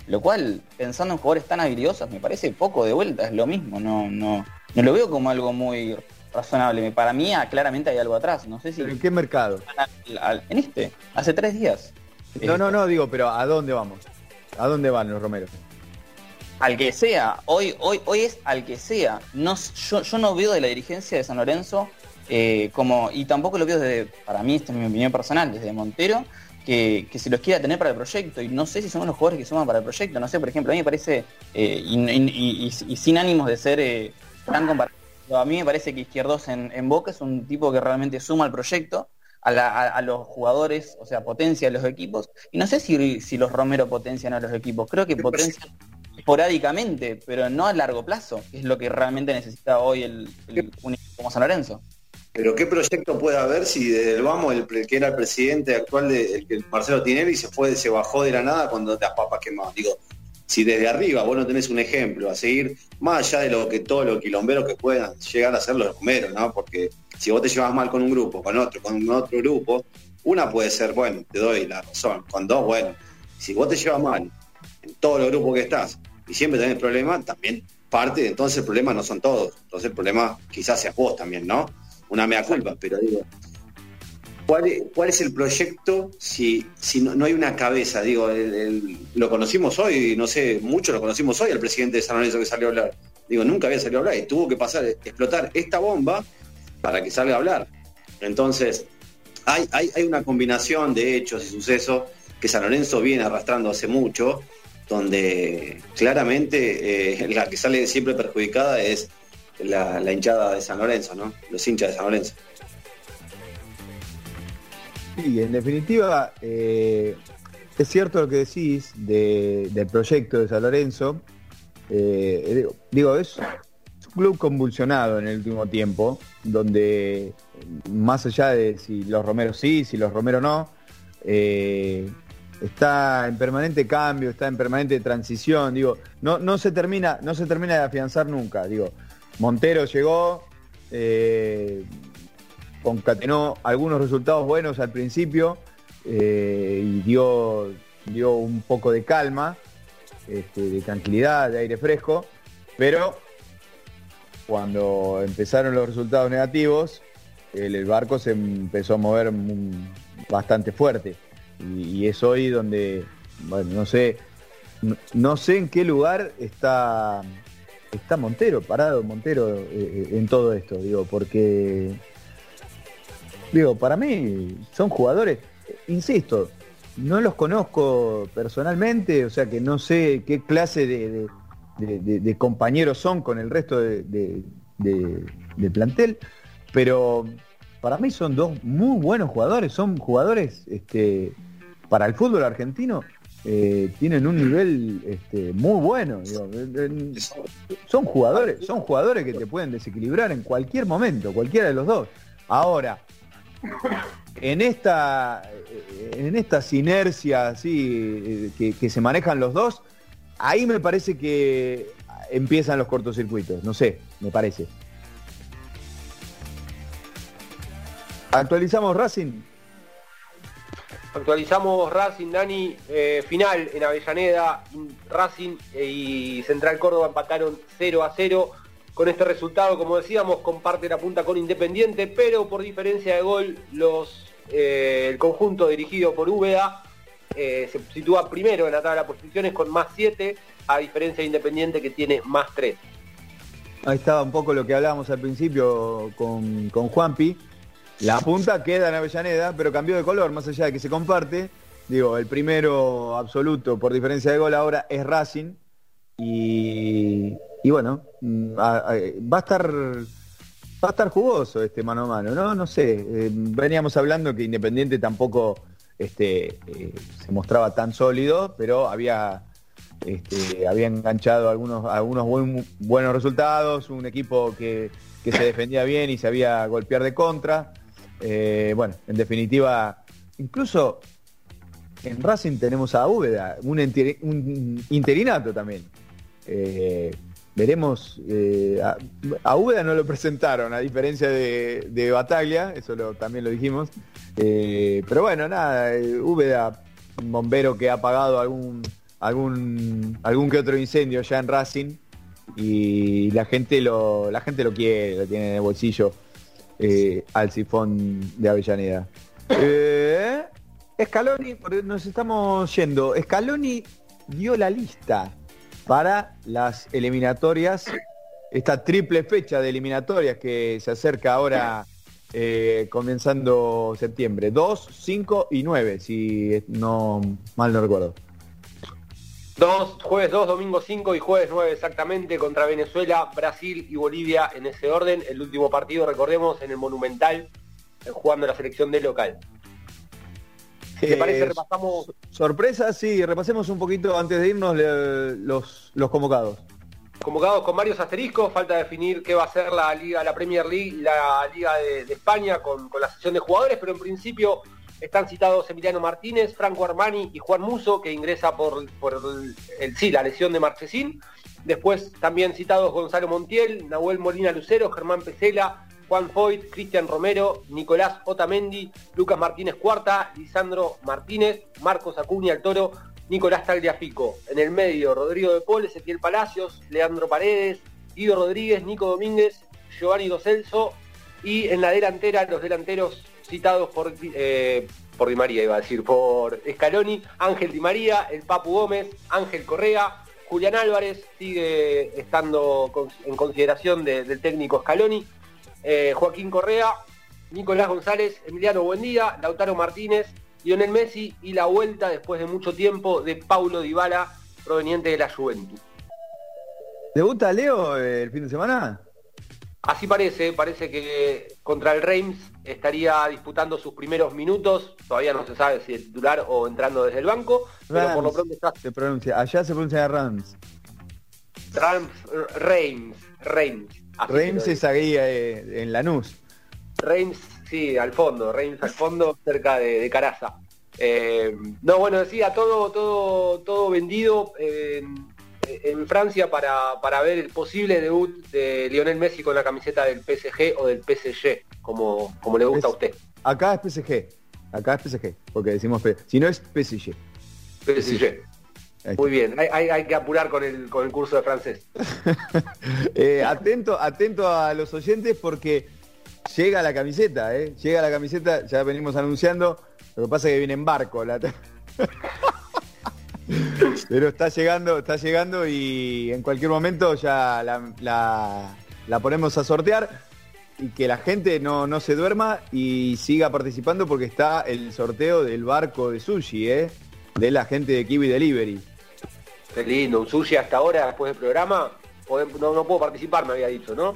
Lo cual, pensando en jugadores tan habilidosos, me parece poco de vuelta, es lo mismo, no, no, no lo veo como algo muy razonable. Para mí ah, claramente hay algo atrás, no sé si ¿Pero en qué mercado? al- al- en este, hace tres días. No, no, no, digo, pero ¿a dónde vamos? ¿A dónde van los Romeros? al que sea, hoy, hoy, hoy es al que sea. No, yo, yo no veo de la dirigencia de San Lorenzo eh, como, y tampoco lo veo desde, para mí, esta es mi opinión personal, desde Montero, que, que se los quiera tener para el proyecto. Y no sé si son los jugadores que suman para el proyecto. No sé, por ejemplo, a mí me parece, eh, y, y- y- y sin ánimos de ser eh, tan comparativo, a mí me parece que Izquierdos en, en Boca es un tipo que realmente suma al proyecto. A, la- a- a los jugadores, o sea, potencia a los equipos. Y no sé si, si los Romero potencian a los equipos. Creo que potencian esporádicamente, pero no a largo plazo, que es lo que realmente necesita hoy el, el- un equipo como San Lorenzo. Pero qué proyecto puede haber si desde el vamos el, que era el presidente actual de el, Marcelo Tinelli se fue, se bajó de la nada cuando las papas quemaban. Digo, si desde arriba vos no tenés un ejemplo a seguir, más allá de lo que todos los quilomberos que puedan llegar a ser los romeros, ¿no? Porque si vos te llevas mal con un grupo, con otro, con otro grupo, una puede ser, bueno, te doy la razón, con dos, bueno, si vos te llevas mal en todos los grupos que estás y siempre tenés problemas, también parte, entonces el problema no son todos, entonces el problema quizás seas vos también, ¿no? Una mea culpa, pero digo, ¿cuál es, el proyecto si, si no, no hay una cabeza? Digo, lo conocimos hoy, no sé, mucho lo conocimos hoy, el presidente de San Lorenzo que salió a hablar. Digo, nunca había salido a hablar y tuvo que pasar, explotar esta bomba para que salga a hablar. Entonces, hay, hay, hay una combinación de hechos y sucesos que San Lorenzo viene arrastrando hace mucho, donde claramente eh, la que sale siempre perjudicada es la, hinchada de San Lorenzo, ¿no? Los hinchas de San Lorenzo. Sí, en definitiva, eh, es cierto lo que decís de- del proyecto de San Lorenzo. Eh, digo, es un club convulsionado en el último tiempo, donde más allá de si los Romeros sí, si los Romeros no, eh, está en permanente cambio, está en permanente transición, digo, no, no se termina, no se termina de afianzar nunca, digo, Montero llegó, eh, concatenó algunos resultados buenos al principio eh, y dio dio un poco de calma, este, de tranquilidad, de aire fresco, pero cuando empezaron los resultados negativos, el, barco se empezó a mover bastante fuerte. Y, es hoy donde, bueno, no sé, no sé en qué lugar está, está Montero, parado Montero eh, en todo esto, digo, porque, digo, para mí son jugadores, insisto, no los conozco personalmente, o sea que no sé qué clase de, compañeros son con el resto de plantel, pero para mí son dos muy buenos jugadores, son jugadores este, para el fútbol argentino, eh, tienen un nivel este, muy bueno. son jugadores, son jugadores que te pueden desequilibrar en cualquier momento, cualquiera de los dos. Ahora, en esta en estas inercias así eh, que se manejan los dos, ahí me parece que empiezan los cortocircuitos, no sé, me parece. Actualizamos Racing. Actualizamos Racing, Dani, eh, final en Avellaneda, in- Racing y Central Córdoba empataron 0 a 0. Con este resultado, como decíamos, comparte la punta con Independiente, pero por diferencia de gol, los, eh, el conjunto dirigido por Úbeda eh, se sitúa primero en la tabla de posiciones con más 7, a diferencia de Independiente que tiene más 3. Ahí estaba un poco lo que hablábamos al principio con, con Juanpi. La punta queda en Avellaneda, pero cambió de color, más allá de que se comparte. Digo, el primero absoluto por diferencia de gol ahora es Racing. Y, bueno, mm, va a estar va a estar jugoso este mano a mano, ¿no? No sé. eh, veníamos hablando que Independiente tampoco este, eh, se mostraba tan sólido, pero había este, había enganchado algunos, algunos buen- buenos resultados, un equipo que, que se defendía bien y sabía golpear de contra. Eh, bueno, en definitiva, incluso en Racing tenemos a Úbeda, un, interinato también. Eh, veremos, eh, a, a Úbeda no lo presentaron, a diferencia de, de Bataglia, eso también lo dijimos. Pero bueno, nada, Úbeda, un bombero que ha apagado algún, algún, algún que otro incendio ya en Racing y la gente lo, la gente lo quiere, lo tiene en el bolsillo eh, al sifón de Avellaneda. Eh, Scaloni, porque nos estamos yendo. Scaloni dio la lista para las eliminatorias, esta triple fecha de eliminatorias que se acerca ahora eh, comenzando septiembre. 2, 5 y 9, si no mal no recuerdo. Dos, jueves 2, domingo 5 y jueves 9 exactamente contra Venezuela, Brasil y Bolivia en ese orden. El último partido, recordemos, en el Monumental, eh, jugando la selección de local. Si te Eh, parece, repasamos Sorpresa, sí, repasemos un poquito antes de irnos le- los, los convocados. convocados con varios asteriscos, falta definir qué va a ser la liga, la Premier League y la Liga de, de España con, con la sesión de jugadores, pero en principio están citados Emiliano Martínez, Franco Armani y Juan Muso, que ingresa por, por el, sí, la lesión de Marchesín. Después también citados Gonzalo Montiel, Nahuel Molina Lucero, Germán Pesela, Juan Foyt, Cristian Romero, Nicolás Otamendi, Lucas Martínez Cuarta, Lisandro Martínez, Marcos Acuña el Toro, Nicolás Tagliafico. En el medio, Rodrigo de Paul, Ezequiel Palacios, Leandro Paredes, Guido Rodríguez, Nico Domínguez, Giovanni Dos Celso y en la delantera los delanteros citados por, eh, por Di María, iba a decir, por Scaloni, Ángel Di María, el Papu Gómez, Ángel Correa, Julián Álvarez sigue estando en consideración de- del técnico Scaloni, eh, Joaquín Correa, Nicolás González, Emiliano Buendía, Lautaro Martínez, Lionel Messi y la vuelta después de mucho tiempo de Paulo Dybala proveniente de la Juventus. ¿Debuta Leo eh, el fin de semana? Así parece, parece que contra el Reims estaría disputando sus primeros minutos, todavía no se sabe si de titular o entrando desde el banco, pero por lo Rams, pronto está se pronuncia, allá se pronuncia Rams. Rams, Reims, Reims. Reims es ahí eh, en Lanús. Reims, sí, al fondo, Reims al fondo, cerca de, de Caraza. Eh, no, bueno, decía, todo, todo, todo vendido en, en Francia para, para ver el posible debut de Lionel Messi con la camiseta del PSG o del PSG, como, como le gusta a usted. Acá es PSG. Acá es PSG, porque decimos si no es PSG. PSG. Muy bien, hay, hay- hay que apurar con el, con el curso de francés. [LAUGHS] Eh, atento, atento a los oyentes porque llega la camiseta, ¿eh? Llega la camiseta, ya venimos anunciando. Lo que pasa es que viene en barco. la- [LAUGHS] Pero está llegando, está llegando y en cualquier momento ya la, la- la ponemos a sortear y que la gente no, no se duerma y siga participando porque está el sorteo del barco de sushi, ¿eh? De la gente de Kiwi Delivery. Qué lindo, un sushi hasta ahora, después del programa. No, no puedo participar, me había dicho, ¿no?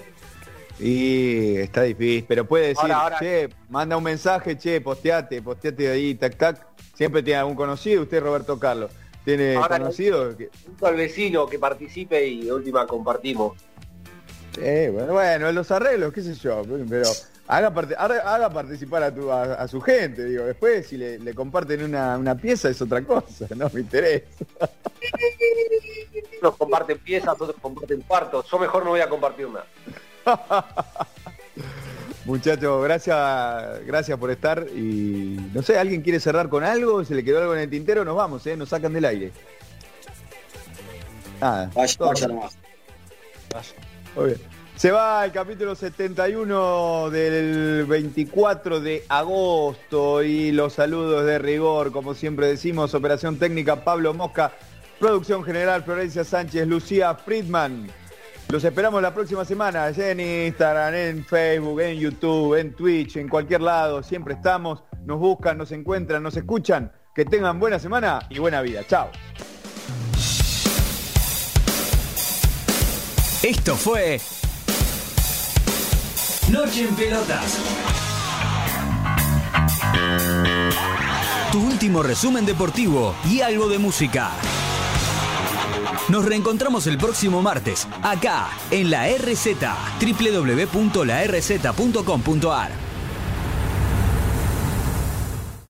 Y está difícil, pero puede decir, Ahora, ahora. che, manda un mensaje, che, posteate, posteate ahí, tac, tac. Siempre tiene algún conocido, usted Roberto Carlos. ¿Tiene Ahora, conocido? que- Junto al vecino que participe y de última compartimos. Eh, bueno, bueno, en los arreglos, qué sé yo, pero haga, parte- haga, haga participar a, tu- a, a su gente, digo, después si le, le comparten una, una pieza es otra cosa, no me interesa. Unos comparten piezas, otros comparten cuartos. Yo mejor no voy a compartir nada. [LAUGHS] Muchachos, gracias, gracias por estar y no sé, ¿alguien quiere cerrar con algo? ¿Se le quedó algo en el tintero? Nos vamos, ¿eh? Nos sacan del aire. Nada. Vaya, vaya nomás. Muy bien. Se va el capítulo 71 del 24 de agosto y los saludos de rigor, como siempre decimos, operación técnica Pablo Mosca, producción general Florencia Sánchez, Lucía Friedman. Los esperamos la próxima semana en Instagram, en Facebook, en YouTube, en Twitch, en cualquier lado. Siempre estamos, nos buscan, nos encuentran, nos escuchan. Que tengan buena semana y buena vida. Chao. Esto fue Noche en Pelotas. Tu último resumen deportivo y algo de música. Nos reencontramos el próximo martes, acá, en la RZ, www.larz.com.ar.